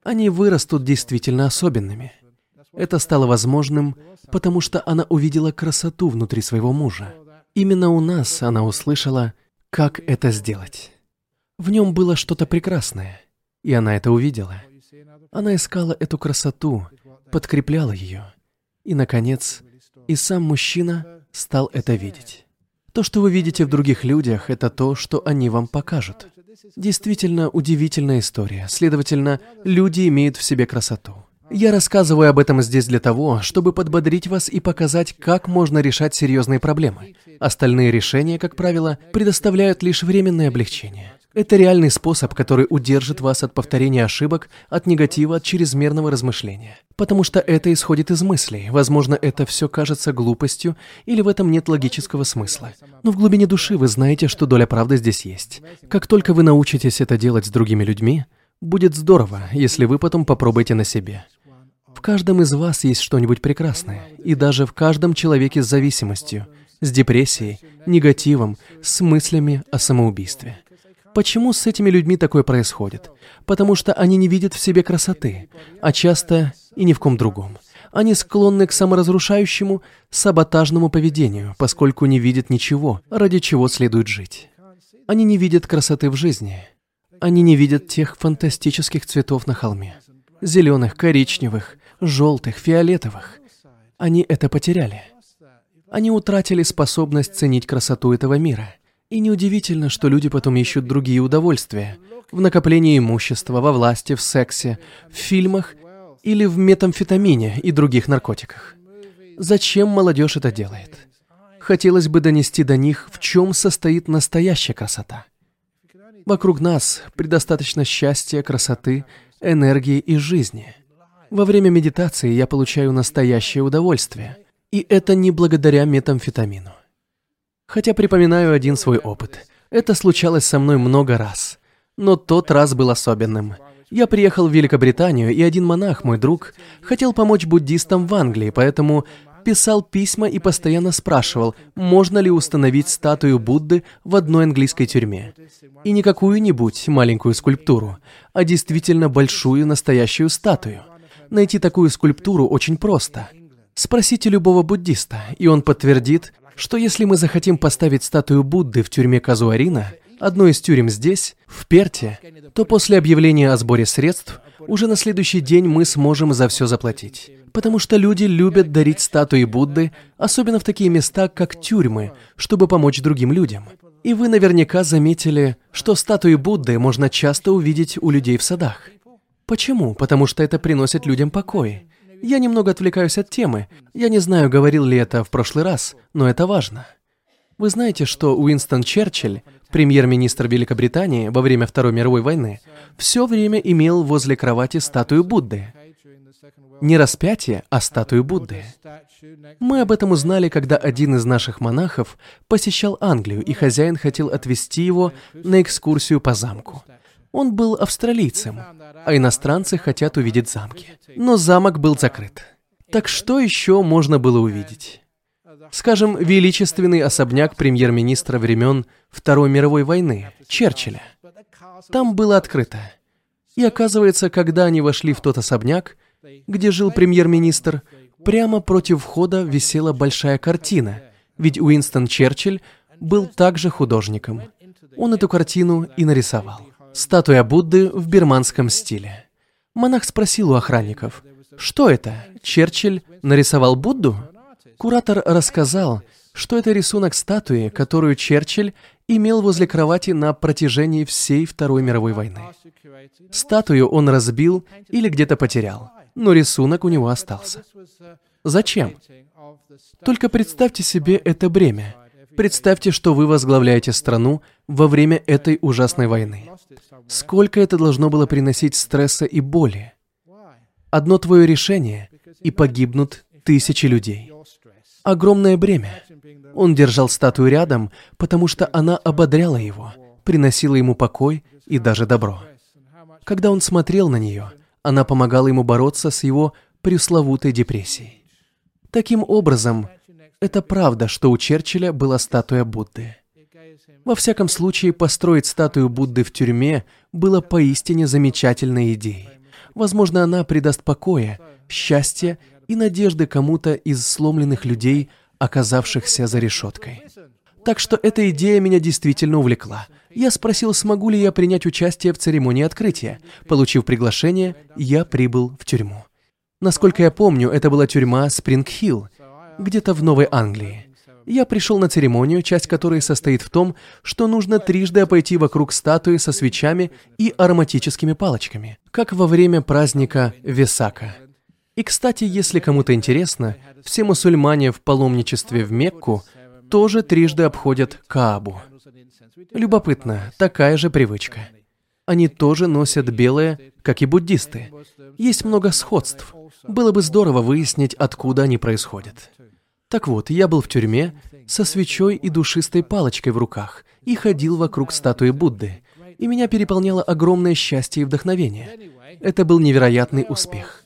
Они вырастут действительно особенными. Это стало возможным, потому что она увидела красоту внутри своего мужа. Именно у нас она услышала, как это сделать. В нем было что-то прекрасное, и она это увидела. Она искала эту красоту, подкрепляла ее. И, наконец, и сам мужчина стал это видеть. То, что вы видите в других людях, это то, что они вам покажут. Действительно удивительная история. Следовательно, люди имеют в себе красоту. Я рассказываю об этом здесь для того, чтобы подбодрить вас и показать, как можно решать серьезные проблемы. Остальные решения, как правило, предоставляют лишь временное облегчение. Это реальный способ, который удержит вас от повторения ошибок, от негатива, от чрезмерного размышления. Потому что это исходит из мыслей. Возможно, это все кажется глупостью, или в этом нет логического смысла. Но в глубине души вы знаете, что доля правды здесь есть. Как только вы научитесь это делать с другими людьми, будет здорово, если вы потом попробуете на себе. В каждом из вас есть что-нибудь прекрасное, и даже в каждом человеке с зависимостью, с депрессией, негативом, с мыслями о самоубийстве. Почему с этими людьми такое происходит? Потому что они не видят в себе красоты, а часто и ни в ком другом. Они склонны к саморазрушающему, саботажному поведению, поскольку не видят ничего, ради чего следует жить. Они не видят красоты в жизни. Они не видят тех фантастических цветов на холме. Зеленых, коричневых, желтых, фиолетовых. Они это потеряли. Они утратили способность ценить красоту этого мира – и неудивительно, что люди потом ищут другие удовольствия. В накоплении имущества, во власти, в сексе, в фильмах или в метамфетамине и других наркотиках. Зачем молодежь это делает? Хотелось бы донести до них, в чем состоит настоящая красота. Вокруг нас предостаточно счастья, красоты, энергии и жизни. Во время медитации я получаю настоящее удовольствие. И это не благодаря метамфетамину. Хотя припоминаю один свой опыт. Это случалось со мной много раз. Но тот раз был особенным. Я приехал в Великобританию, и один монах, мой друг, хотел помочь буддистам в Англии, поэтому писал письма и постоянно спрашивал, можно ли установить статую Будды в одной английской тюрьме. И не какую-нибудь маленькую скульптуру, а действительно большую настоящую статую. Найти такую скульптуру очень просто. Спросите любого буддиста, и он подтвердит, что если мы захотим поставить статую Будды в тюрьме Казуарина, одной из тюрем здесь, в Перте, то после объявления о сборе средств уже на следующий день мы сможем за все заплатить. Потому что люди любят дарить статуи Будды, особенно в такие места, как тюрьмы, чтобы помочь другим людям. И вы наверняка заметили, что статуи Будды можно часто увидеть у людей в садах. Почему? Потому что это приносит людям покой. Я немного отвлекаюсь от темы. Я не знаю, говорил ли это в прошлый раз, но это важно. Вы знаете, что Уинстон Черчилль, премьер-министр Великобритании во время Второй мировой войны, все время имел возле кровати статую Будды. Не распятие, а статую Будды. Мы об этом узнали, когда один из наших монахов посещал Англию, и хозяин хотел отвезти его на экскурсию по замку. Он был австралийцем, а иностранцы хотят увидеть замки. Но замок был закрыт. Так что еще можно было увидеть? Скажем, величественный особняк премьер-министра времен Второй мировой войны, Черчилля. Там было открыто. И оказывается, когда они вошли в тот особняк, где жил премьер-министр, прямо против входа висела большая картина, ведь Уинстон Черчилль был также художником. Он эту картину и нарисовал. Статуя Будды в бирманском стиле. Монах спросил у охранников, что это, Черчилль нарисовал Будду? Куратор рассказал, что это рисунок статуи, которую Черчилль имел возле кровати на протяжении всей Второй мировой войны. Статую он разбил или где-то потерял, но рисунок у него остался. Зачем? Только представьте себе это бремя. Представьте, что вы возглавляете страну во время этой ужасной войны. Сколько это должно было приносить стресса и боли? Одно твое решение, и погибнут тысячи людей. Огромное бремя. Он держал статую рядом, потому что она ободряла его, приносила ему покой и даже добро. Когда он смотрел на нее, она помогала ему бороться с его пресловутой депрессией. Таким образом, это правда, что у Черчилля была статуя Будды. Во всяком случае, построить статую Будды в тюрьме было поистине замечательной идеей. Возможно, она придаст покоя, счастья и надежды кому-то из сломленных людей, оказавшихся за решеткой. Так что эта идея меня действительно увлекла. Я спросил, смогу ли я принять участие в церемонии открытия. Получив приглашение, я прибыл в тюрьму. Насколько я помню, это была тюрьма Спринг-Хилл, где-то в Новой Англии. Я пришел на церемонию, часть которой состоит в том, что нужно трижды обойти вокруг статуи со свечами и ароматическими палочками, как во время праздника Весака. И, кстати, если кому-то интересно, все мусульмане в паломничестве в Мекку тоже трижды обходят Каабу. Любопытно, такая же привычка. Они тоже носят белое, как и буддисты. Есть много сходств. Было бы здорово выяснить, откуда они происходят. Так вот, я был в тюрьме со свечой и душистой палочкой в руках и ходил вокруг статуи Будды. И меня переполняло огромное счастье и вдохновение. Это был невероятный успех.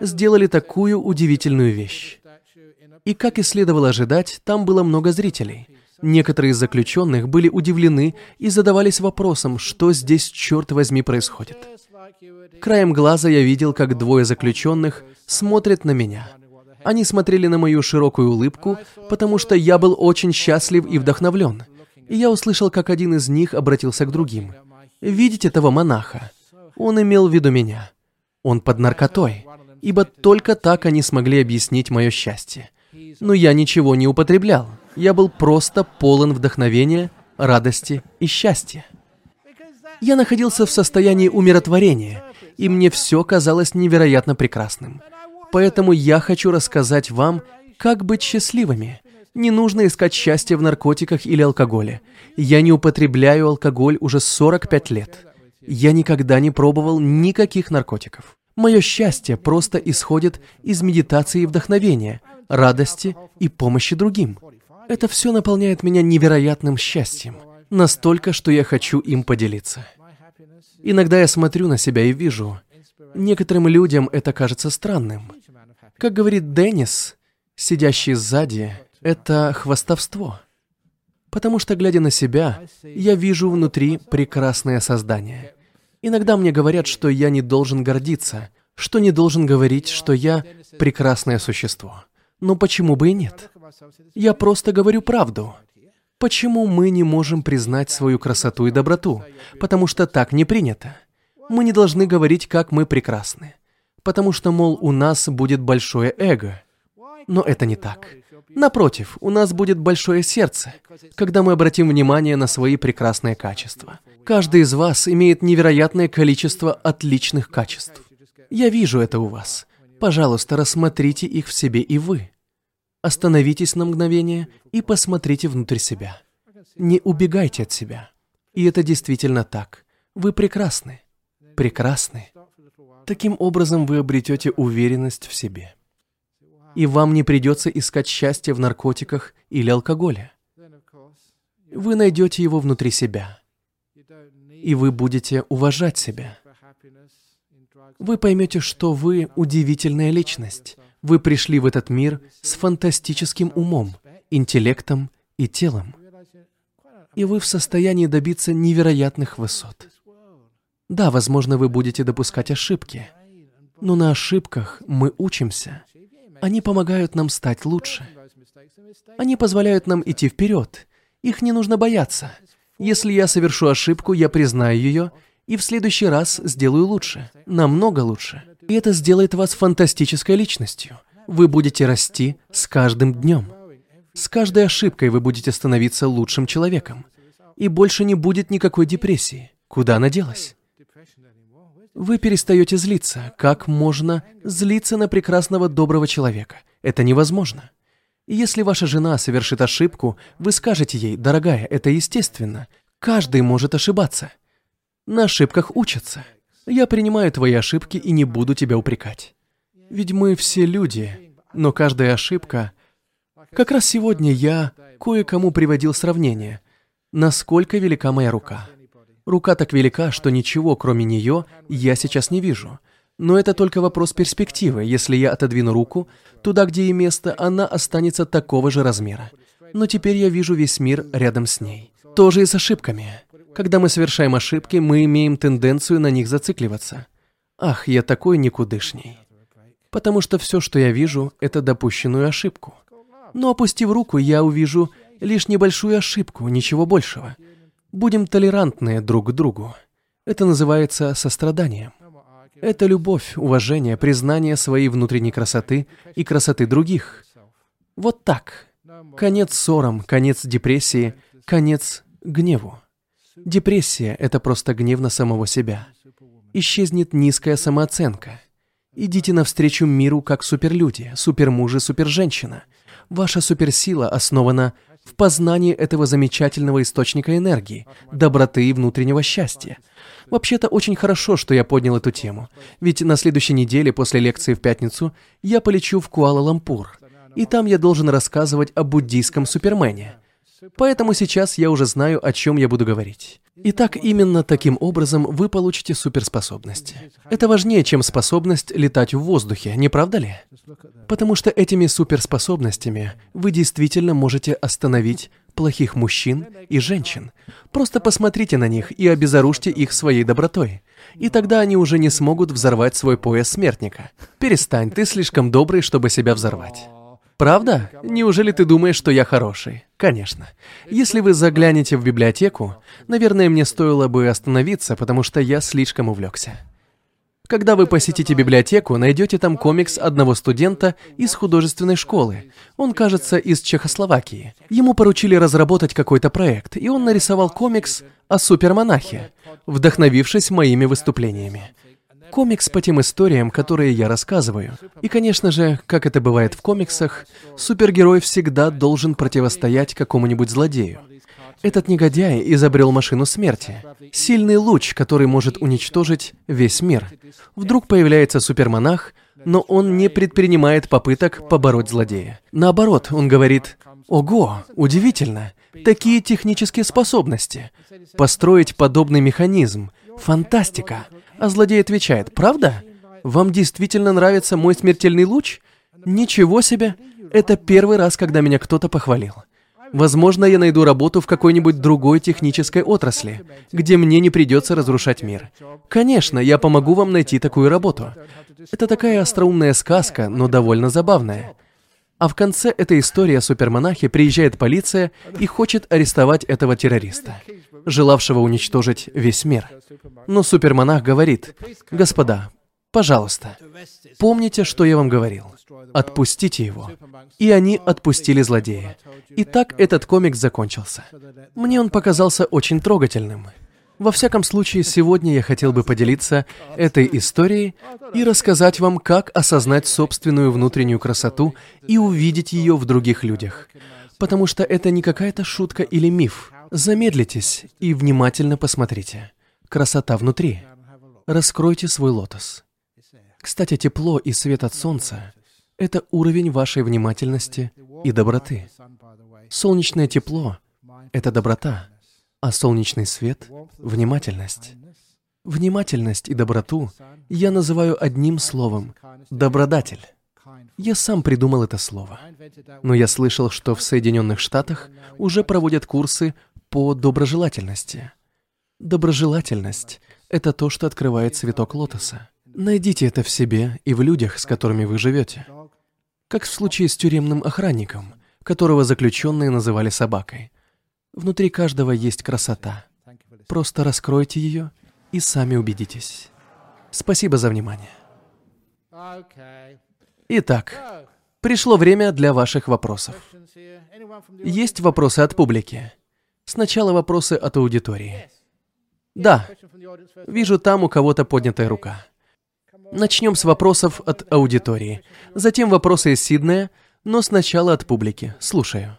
Сделали такую удивительную вещь. И как и следовало ожидать, там было много зрителей. Некоторые из заключенных были удивлены и задавались вопросом, что здесь, черт возьми, происходит. Краем глаза я видел, как двое заключенных смотрят на меня – они смотрели на мою широкую улыбку, потому что я был очень счастлив и вдохновлен. И я услышал, как один из них обратился к другим. «Видите того монаха? Он имел в виду меня. Он под наркотой, ибо только так они смогли объяснить мое счастье. Но я ничего не употреблял. Я был просто полон вдохновения, радости и счастья. Я находился в состоянии умиротворения, и мне все казалось невероятно прекрасным. Поэтому я хочу рассказать вам, как быть счастливыми. Не нужно искать счастье в наркотиках или алкоголе. Я не употребляю алкоголь уже 45 лет. Я никогда не пробовал никаких наркотиков. Мое счастье просто исходит из медитации и вдохновения, радости и помощи другим. Это все наполняет меня невероятным счастьем, настолько, что я хочу им поделиться. Иногда я смотрю на себя и вижу, некоторым людям это кажется странным. Как говорит Деннис, сидящий сзади, это хвастовство. Потому что, глядя на себя, я вижу внутри прекрасное создание. Иногда мне говорят, что я не должен гордиться, что не должен говорить, что я прекрасное существо. Но почему бы и нет? Я просто говорю правду. Почему мы не можем признать свою красоту и доброту? Потому что так не принято. Мы не должны говорить, как мы прекрасны потому что, мол, у нас будет большое эго. Но это не так. Напротив, у нас будет большое сердце, когда мы обратим внимание на свои прекрасные качества. Каждый из вас имеет невероятное количество отличных качеств. Я вижу это у вас. Пожалуйста, рассмотрите их в себе и вы. Остановитесь на мгновение и посмотрите внутрь себя. Не убегайте от себя. И это действительно так. Вы прекрасны. Прекрасны. Таким образом вы обретете уверенность в себе. И вам не придется искать счастье в наркотиках или алкоголе. Вы найдете его внутри себя. И вы будете уважать себя. Вы поймете, что вы удивительная личность. Вы пришли в этот мир с фантастическим умом, интеллектом и телом. И вы в состоянии добиться невероятных высот. Да, возможно, вы будете допускать ошибки, но на ошибках мы учимся. Они помогают нам стать лучше. Они позволяют нам идти вперед. Их не нужно бояться. Если я совершу ошибку, я признаю ее и в следующий раз сделаю лучше, намного лучше. И это сделает вас фантастической личностью. Вы будете расти с каждым днем. С каждой ошибкой вы будете становиться лучшим человеком. И больше не будет никакой депрессии. Куда она делась? Вы перестаете злиться. Как можно злиться на прекрасного доброго человека? Это невозможно. Если ваша жена совершит ошибку, вы скажете ей, дорогая, это естественно. Каждый может ошибаться. На ошибках учатся. Я принимаю твои ошибки и не буду тебя упрекать. Ведь мы все люди, но каждая ошибка... Как раз сегодня я кое-кому приводил сравнение, насколько велика моя рука. Рука так велика, что ничего, кроме нее, я сейчас не вижу. Но это только вопрос перспективы. Если я отодвину руку, туда, где ей место, она останется такого же размера. Но теперь я вижу весь мир рядом с ней. тоже и с ошибками. Когда мы совершаем ошибки, мы имеем тенденцию на них зацикливаться. Ах, я такой никудышний. Потому что все, что я вижу, это допущенную ошибку. Но опустив руку, я увижу лишь небольшую ошибку, ничего большего. Будем толерантны друг к другу. Это называется состраданием. Это любовь, уважение, признание своей внутренней красоты и красоты других. Вот так. Конец ссорам, конец депрессии, конец гневу. Депрессия – это просто гнев на самого себя. Исчезнет низкая самооценка. Идите навстречу миру как суперлюди, супермужи, суперженщина. Ваша суперсила основана в познании этого замечательного источника энергии, доброты и внутреннего счастья. Вообще-то очень хорошо, что я поднял эту тему, ведь на следующей неделе после лекции в пятницу я полечу в Куала-Лампур, и там я должен рассказывать о буддийском супермене. Поэтому сейчас я уже знаю, о чем я буду говорить. Итак, именно таким образом вы получите суперспособности. Это важнее, чем способность летать в воздухе, не правда ли? Потому что этими суперспособностями вы действительно можете остановить плохих мужчин и женщин. Просто посмотрите на них и обезоружьте их своей добротой. И тогда они уже не смогут взорвать свой пояс смертника. Перестань, ты слишком добрый, чтобы себя взорвать. Правда? Неужели ты думаешь, что я хороший? Конечно. Если вы заглянете в библиотеку, наверное, мне стоило бы остановиться, потому что я слишком увлекся. Когда вы посетите библиотеку, найдете там комикс одного студента из художественной школы. Он, кажется, из Чехословакии. Ему поручили разработать какой-то проект, и он нарисовал комикс о супермонахе, вдохновившись моими выступлениями. Комикс по тем историям, которые я рассказываю. И, конечно же, как это бывает в комиксах, супергерой всегда должен противостоять какому-нибудь злодею. Этот негодяй изобрел машину смерти. Сильный луч, который может уничтожить весь мир. Вдруг появляется супермонах, но он не предпринимает попыток побороть злодея. Наоборот, он говорит, «Ого, удивительно, такие технические способности. Построить подобный механизм. Фантастика!» А злодей отвечает, «Правда? Вам действительно нравится мой смертельный луч? Ничего себе! Это первый раз, когда меня кто-то похвалил. Возможно, я найду работу в какой-нибудь другой технической отрасли, где мне не придется разрушать мир. Конечно, я помогу вам найти такую работу. Это такая остроумная сказка, но довольно забавная. А в конце этой истории о супермонахе приезжает полиция и хочет арестовать этого террориста, желавшего уничтожить весь мир. Но супермонах говорит, «Господа, пожалуйста, помните, что я вам говорил. Отпустите его». И они отпустили злодея. И так этот комикс закончился. Мне он показался очень трогательным. Во всяком случае, сегодня я хотел бы поделиться этой историей и рассказать вам, как осознать собственную внутреннюю красоту и увидеть ее в других людях. Потому что это не какая-то шутка или миф. Замедлитесь и внимательно посмотрите. Красота внутри. Раскройте свой лотос. Кстати, тепло и свет от солнца — это уровень вашей внимательности и доброты. Солнечное тепло — это доброта а солнечный свет — внимательность. Внимательность и доброту я называю одним словом — добродатель. Я сам придумал это слово. Но я слышал, что в Соединенных Штатах уже проводят курсы по доброжелательности. Доброжелательность — это то, что открывает цветок лотоса. Найдите это в себе и в людях, с которыми вы живете. Как в случае с тюремным охранником, которого заключенные называли собакой. Внутри каждого есть красота. Просто раскройте ее и сами убедитесь. Спасибо за внимание. Итак, пришло время для ваших вопросов. Есть вопросы от публики? Сначала вопросы от аудитории. Да, вижу там у кого-то поднятая рука. Начнем с вопросов от аудитории. Затем вопросы из Сиднея, но сначала от публики. Слушаю.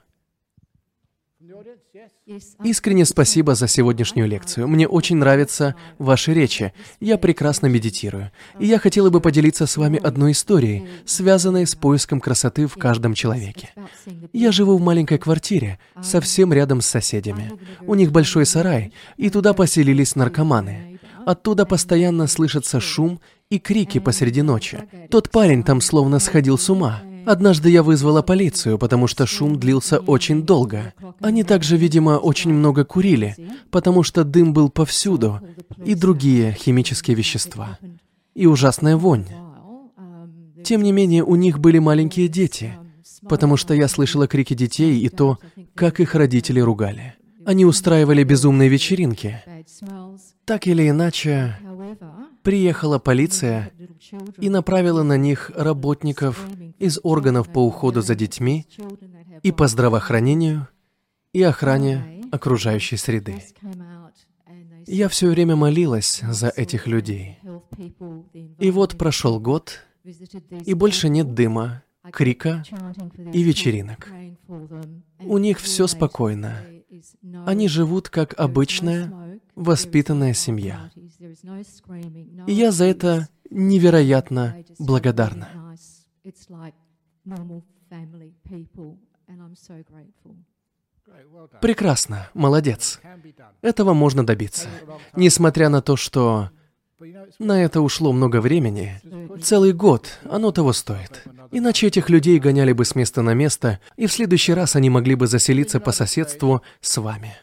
Искренне спасибо за сегодняшнюю лекцию. Мне очень нравятся ваши речи. Я прекрасно медитирую. И я хотела бы поделиться с вами одной историей, связанной с поиском красоты в каждом человеке. Я живу в маленькой квартире, совсем рядом с соседями. У них большой сарай, и туда поселились наркоманы. Оттуда постоянно слышится шум и крики посреди ночи. Тот парень там словно сходил с ума. Однажды я вызвала полицию, потому что шум длился очень долго. Они также, видимо, очень много курили, потому что дым был повсюду, и другие химические вещества. И ужасная вонь. Тем не менее, у них были маленькие дети, потому что я слышала крики детей и то, как их родители ругали. Они устраивали безумные вечеринки. Так или иначе, приехала полиция и направила на них работников из органов по уходу за детьми и по здравоохранению и охране окружающей среды. Я все время молилась за этих людей. И вот прошел год, и больше нет дыма, крика и вечеринок. У них все спокойно. Они живут как обычная, воспитанная семья. И я за это невероятно благодарна. Прекрасно, молодец. Этого можно добиться. Несмотря на то, что на это ушло много времени. Целый год, оно того стоит. Иначе этих людей гоняли бы с места на место, и в следующий раз они могли бы заселиться по соседству с вами.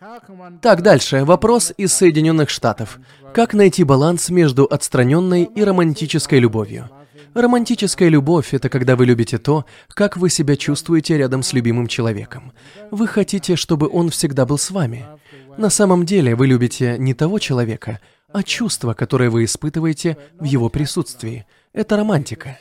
Так, дальше. Вопрос из Соединенных Штатов. Как найти баланс между отстраненной и романтической любовью? Романтическая любовь – это когда вы любите то, как вы себя чувствуете рядом с любимым человеком. Вы хотите, чтобы он всегда был с вами. На самом деле вы любите не того человека, а чувство, которое вы испытываете в его присутствии. Это романтика.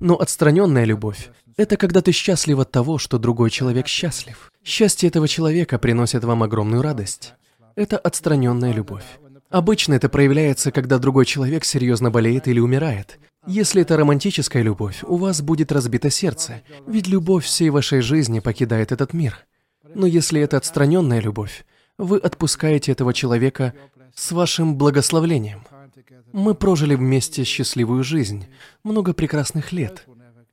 Но отстраненная любовь – это когда ты счастлив от того, что другой человек счастлив. Счастье этого человека приносит вам огромную радость. Это отстраненная любовь. Обычно это проявляется, когда другой человек серьезно болеет или умирает. Если это романтическая любовь, у вас будет разбито сердце, ведь любовь всей вашей жизни покидает этот мир. Но если это отстраненная любовь, вы отпускаете этого человека с вашим благословлением. Мы прожили вместе счастливую жизнь, много прекрасных лет.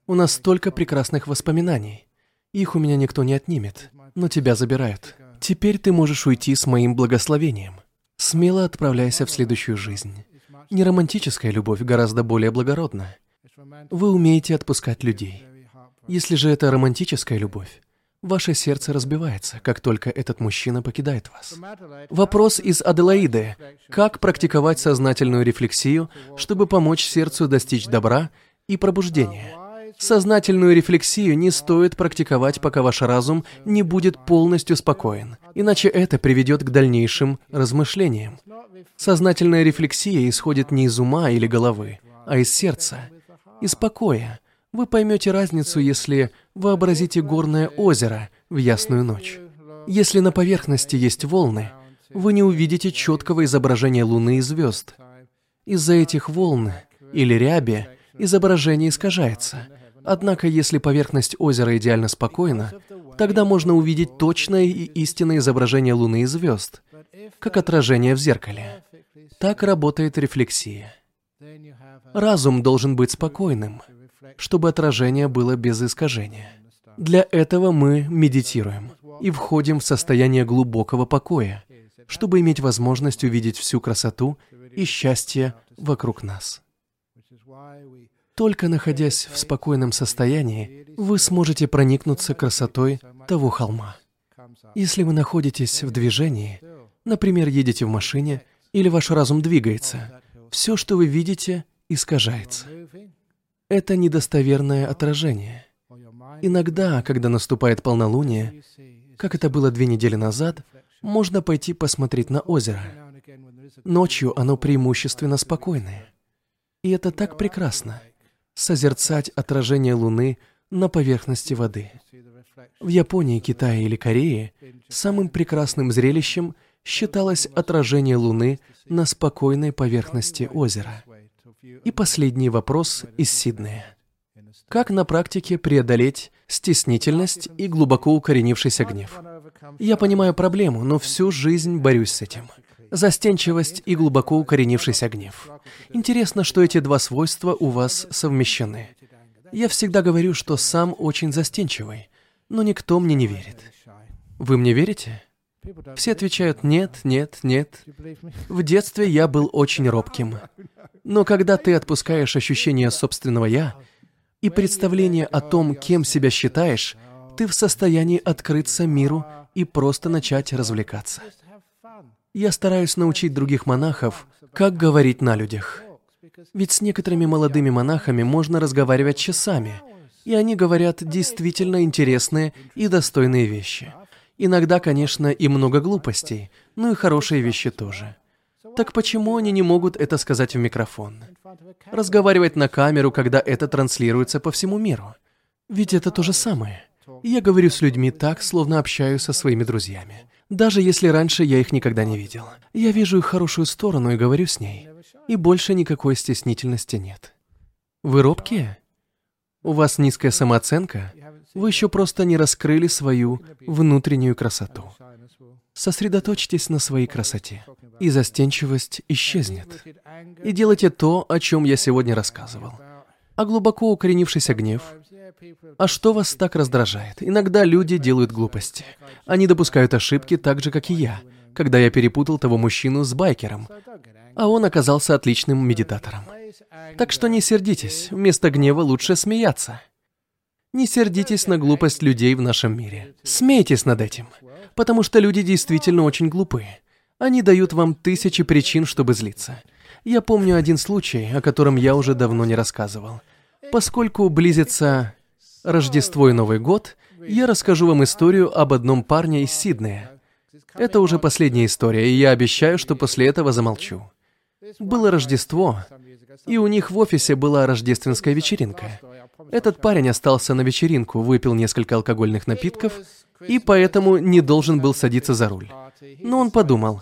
У нас столько прекрасных воспоминаний. Их у меня никто не отнимет, но тебя забирают. Теперь ты можешь уйти с моим благословением. Смело отправляйся в следующую жизнь. Неромантическая любовь гораздо более благородна. Вы умеете отпускать людей. Если же это романтическая любовь, Ваше сердце разбивается, как только этот мужчина покидает вас. Вопрос из Аделаиды. Как практиковать сознательную рефлексию, чтобы помочь сердцу достичь добра и пробуждения? Сознательную рефлексию не стоит практиковать, пока ваш разум не будет полностью спокоен, иначе это приведет к дальнейшим размышлениям. Сознательная рефлексия исходит не из ума или головы, а из сердца, из покоя, вы поймете разницу, если вообразите горное озеро в ясную ночь. Если на поверхности есть волны, вы не увидите четкого изображения Луны и звезд. Из-за этих волн или ряби изображение искажается. Однако, если поверхность озера идеально спокойна, тогда можно увидеть точное и истинное изображение Луны и звезд, как отражение в зеркале. Так работает рефлексия. Разум должен быть спокойным – чтобы отражение было без искажения. Для этого мы медитируем и входим в состояние глубокого покоя, чтобы иметь возможность увидеть всю красоту и счастье вокруг нас. Только находясь в спокойном состоянии, вы сможете проникнуться красотой того холма. Если вы находитесь в движении, например, едете в машине, или ваш разум двигается, все, что вы видите, искажается это недостоверное отражение. Иногда, когда наступает полнолуние, как это было две недели назад, можно пойти посмотреть на озеро. Ночью оно преимущественно спокойное. И это так прекрасно — созерцать отражение Луны на поверхности воды. В Японии, Китае или Корее самым прекрасным зрелищем считалось отражение Луны на спокойной поверхности озера. И последний вопрос из Сиднея. Как на практике преодолеть стеснительность и глубоко укоренившийся гнев? Я понимаю проблему, но всю жизнь борюсь с этим. Застенчивость и глубоко укоренившийся гнев. Интересно, что эти два свойства у вас совмещены. Я всегда говорю, что сам очень застенчивый, но никто мне не верит. Вы мне верите? Все отвечают «нет, нет, нет». В детстве я был очень робким. Но когда ты отпускаешь ощущение собственного «я», и представление о том, кем себя считаешь, ты в состоянии открыться миру и просто начать развлекаться. Я стараюсь научить других монахов, как говорить на людях. Ведь с некоторыми молодыми монахами можно разговаривать часами, и они говорят действительно интересные и достойные вещи. Иногда, конечно, и много глупостей, но и хорошие вещи тоже. Так почему они не могут это сказать в микрофон? Разговаривать на камеру, когда это транслируется по всему миру? Ведь это то же самое. Я говорю с людьми так, словно общаюсь со своими друзьями. Даже если раньше я их никогда не видел. Я вижу их хорошую сторону и говорю с ней. И больше никакой стеснительности нет. Вы робкие? У вас низкая самооценка? Вы еще просто не раскрыли свою внутреннюю красоту. Сосредоточьтесь на своей красоте, и застенчивость исчезнет. И делайте то, о чем я сегодня рассказывал. А глубоко укоренившийся гнев. А что вас так раздражает? Иногда люди делают глупости. Они допускают ошибки так же, как и я, когда я перепутал того мужчину с байкером, а он оказался отличным медитатором. Так что не сердитесь, вместо гнева лучше смеяться. Не сердитесь на глупость людей в нашем мире. Смейтесь над этим, потому что люди действительно очень глупые. Они дают вам тысячи причин, чтобы злиться. Я помню один случай, о котором я уже давно не рассказывал. Поскольку близится Рождество и Новый год, я расскажу вам историю об одном парне из Сиднея. Это уже последняя история, и я обещаю, что после этого замолчу. Было Рождество, и у них в офисе была рождественская вечеринка. Этот парень остался на вечеринку, выпил несколько алкогольных напитков и поэтому не должен был садиться за руль. Но он подумал,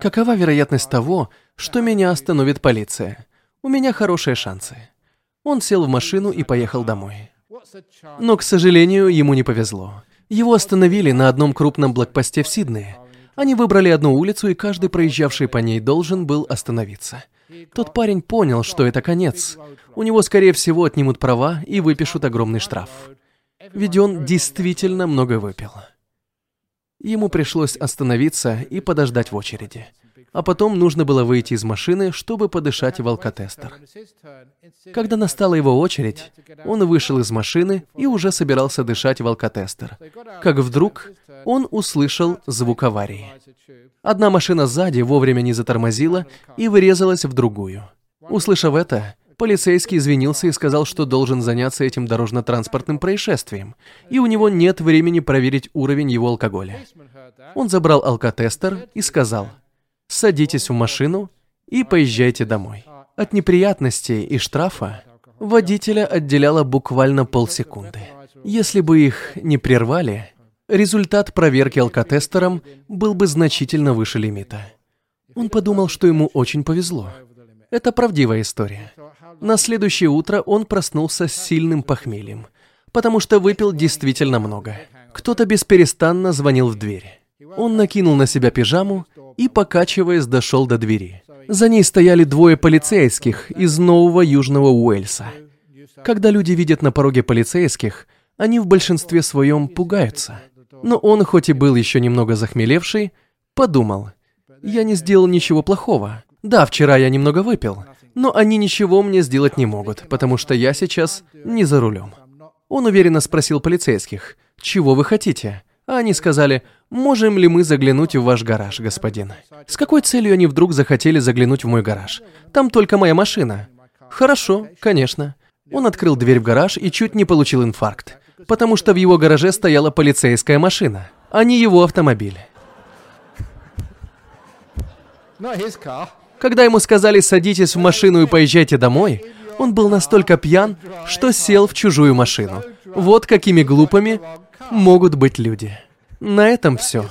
какова вероятность того, что меня остановит полиция? У меня хорошие шансы. Он сел в машину и поехал домой. Но, к сожалению, ему не повезло. Его остановили на одном крупном блокпосте в Сиднее. Они выбрали одну улицу, и каждый проезжавший по ней должен был остановиться. Тот парень понял, что это конец. У него, скорее всего, отнимут права и выпишут огромный штраф. Ведь он действительно много выпил. Ему пришлось остановиться и подождать в очереди. А потом нужно было выйти из машины, чтобы подышать в алкотестер. Когда настала его очередь, он вышел из машины и уже собирался дышать в алкотестер. Как вдруг он услышал звук аварии. Одна машина сзади вовремя не затормозила и врезалась в другую. Услышав это, полицейский извинился и сказал, что должен заняться этим дорожно-транспортным происшествием, и у него нет времени проверить уровень его алкоголя. Он забрал алкотестер и сказал, «Садитесь в машину и поезжайте домой». От неприятностей и штрафа водителя отделяло буквально полсекунды. Если бы их не прервали, результат проверки алкотестером был бы значительно выше лимита. Он подумал, что ему очень повезло. Это правдивая история. На следующее утро он проснулся с сильным похмельем, потому что выпил действительно много. Кто-то бесперестанно звонил в дверь. Он накинул на себя пижаму и, покачиваясь, дошел до двери. За ней стояли двое полицейских из Нового Южного Уэльса. Когда люди видят на пороге полицейских, они в большинстве своем пугаются. Но он, хоть и был еще немного захмелевший, подумал, «Я не сделал ничего плохого. Да, вчера я немного выпил, но они ничего мне сделать не могут, потому что я сейчас не за рулем». Он уверенно спросил полицейских, «Чего вы хотите?» А они сказали, «Можем ли мы заглянуть в ваш гараж, господин?» С какой целью они вдруг захотели заглянуть в мой гараж? Там только моя машина. Хорошо, конечно. Он открыл дверь в гараж и чуть не получил инфаркт, потому что в его гараже стояла полицейская машина, а не его автомобиль. Когда ему сказали «садитесь в машину и поезжайте домой», он был настолько пьян, что сел в чужую машину. Вот какими глупыми могут быть люди. На этом все.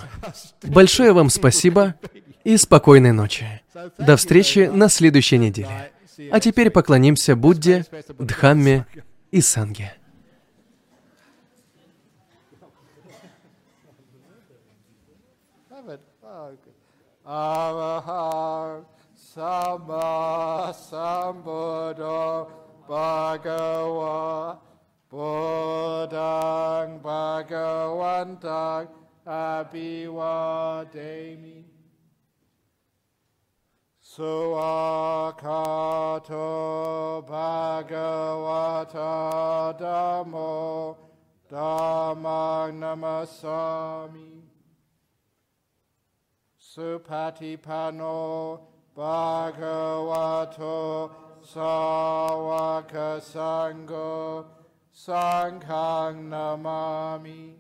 Большое вам спасибо и спокойной ночи. До встречи на следующей неделе. А теперь поклонимся Будде, Дхамме и Санге. Arahang Sama Sambuddho Bhagava Buddhang Bhagavantang Abhivademi Suakato Bhagavata Dhammo Dhammang Namasami Supatipano Bhagavato Sawaka Sangho Namami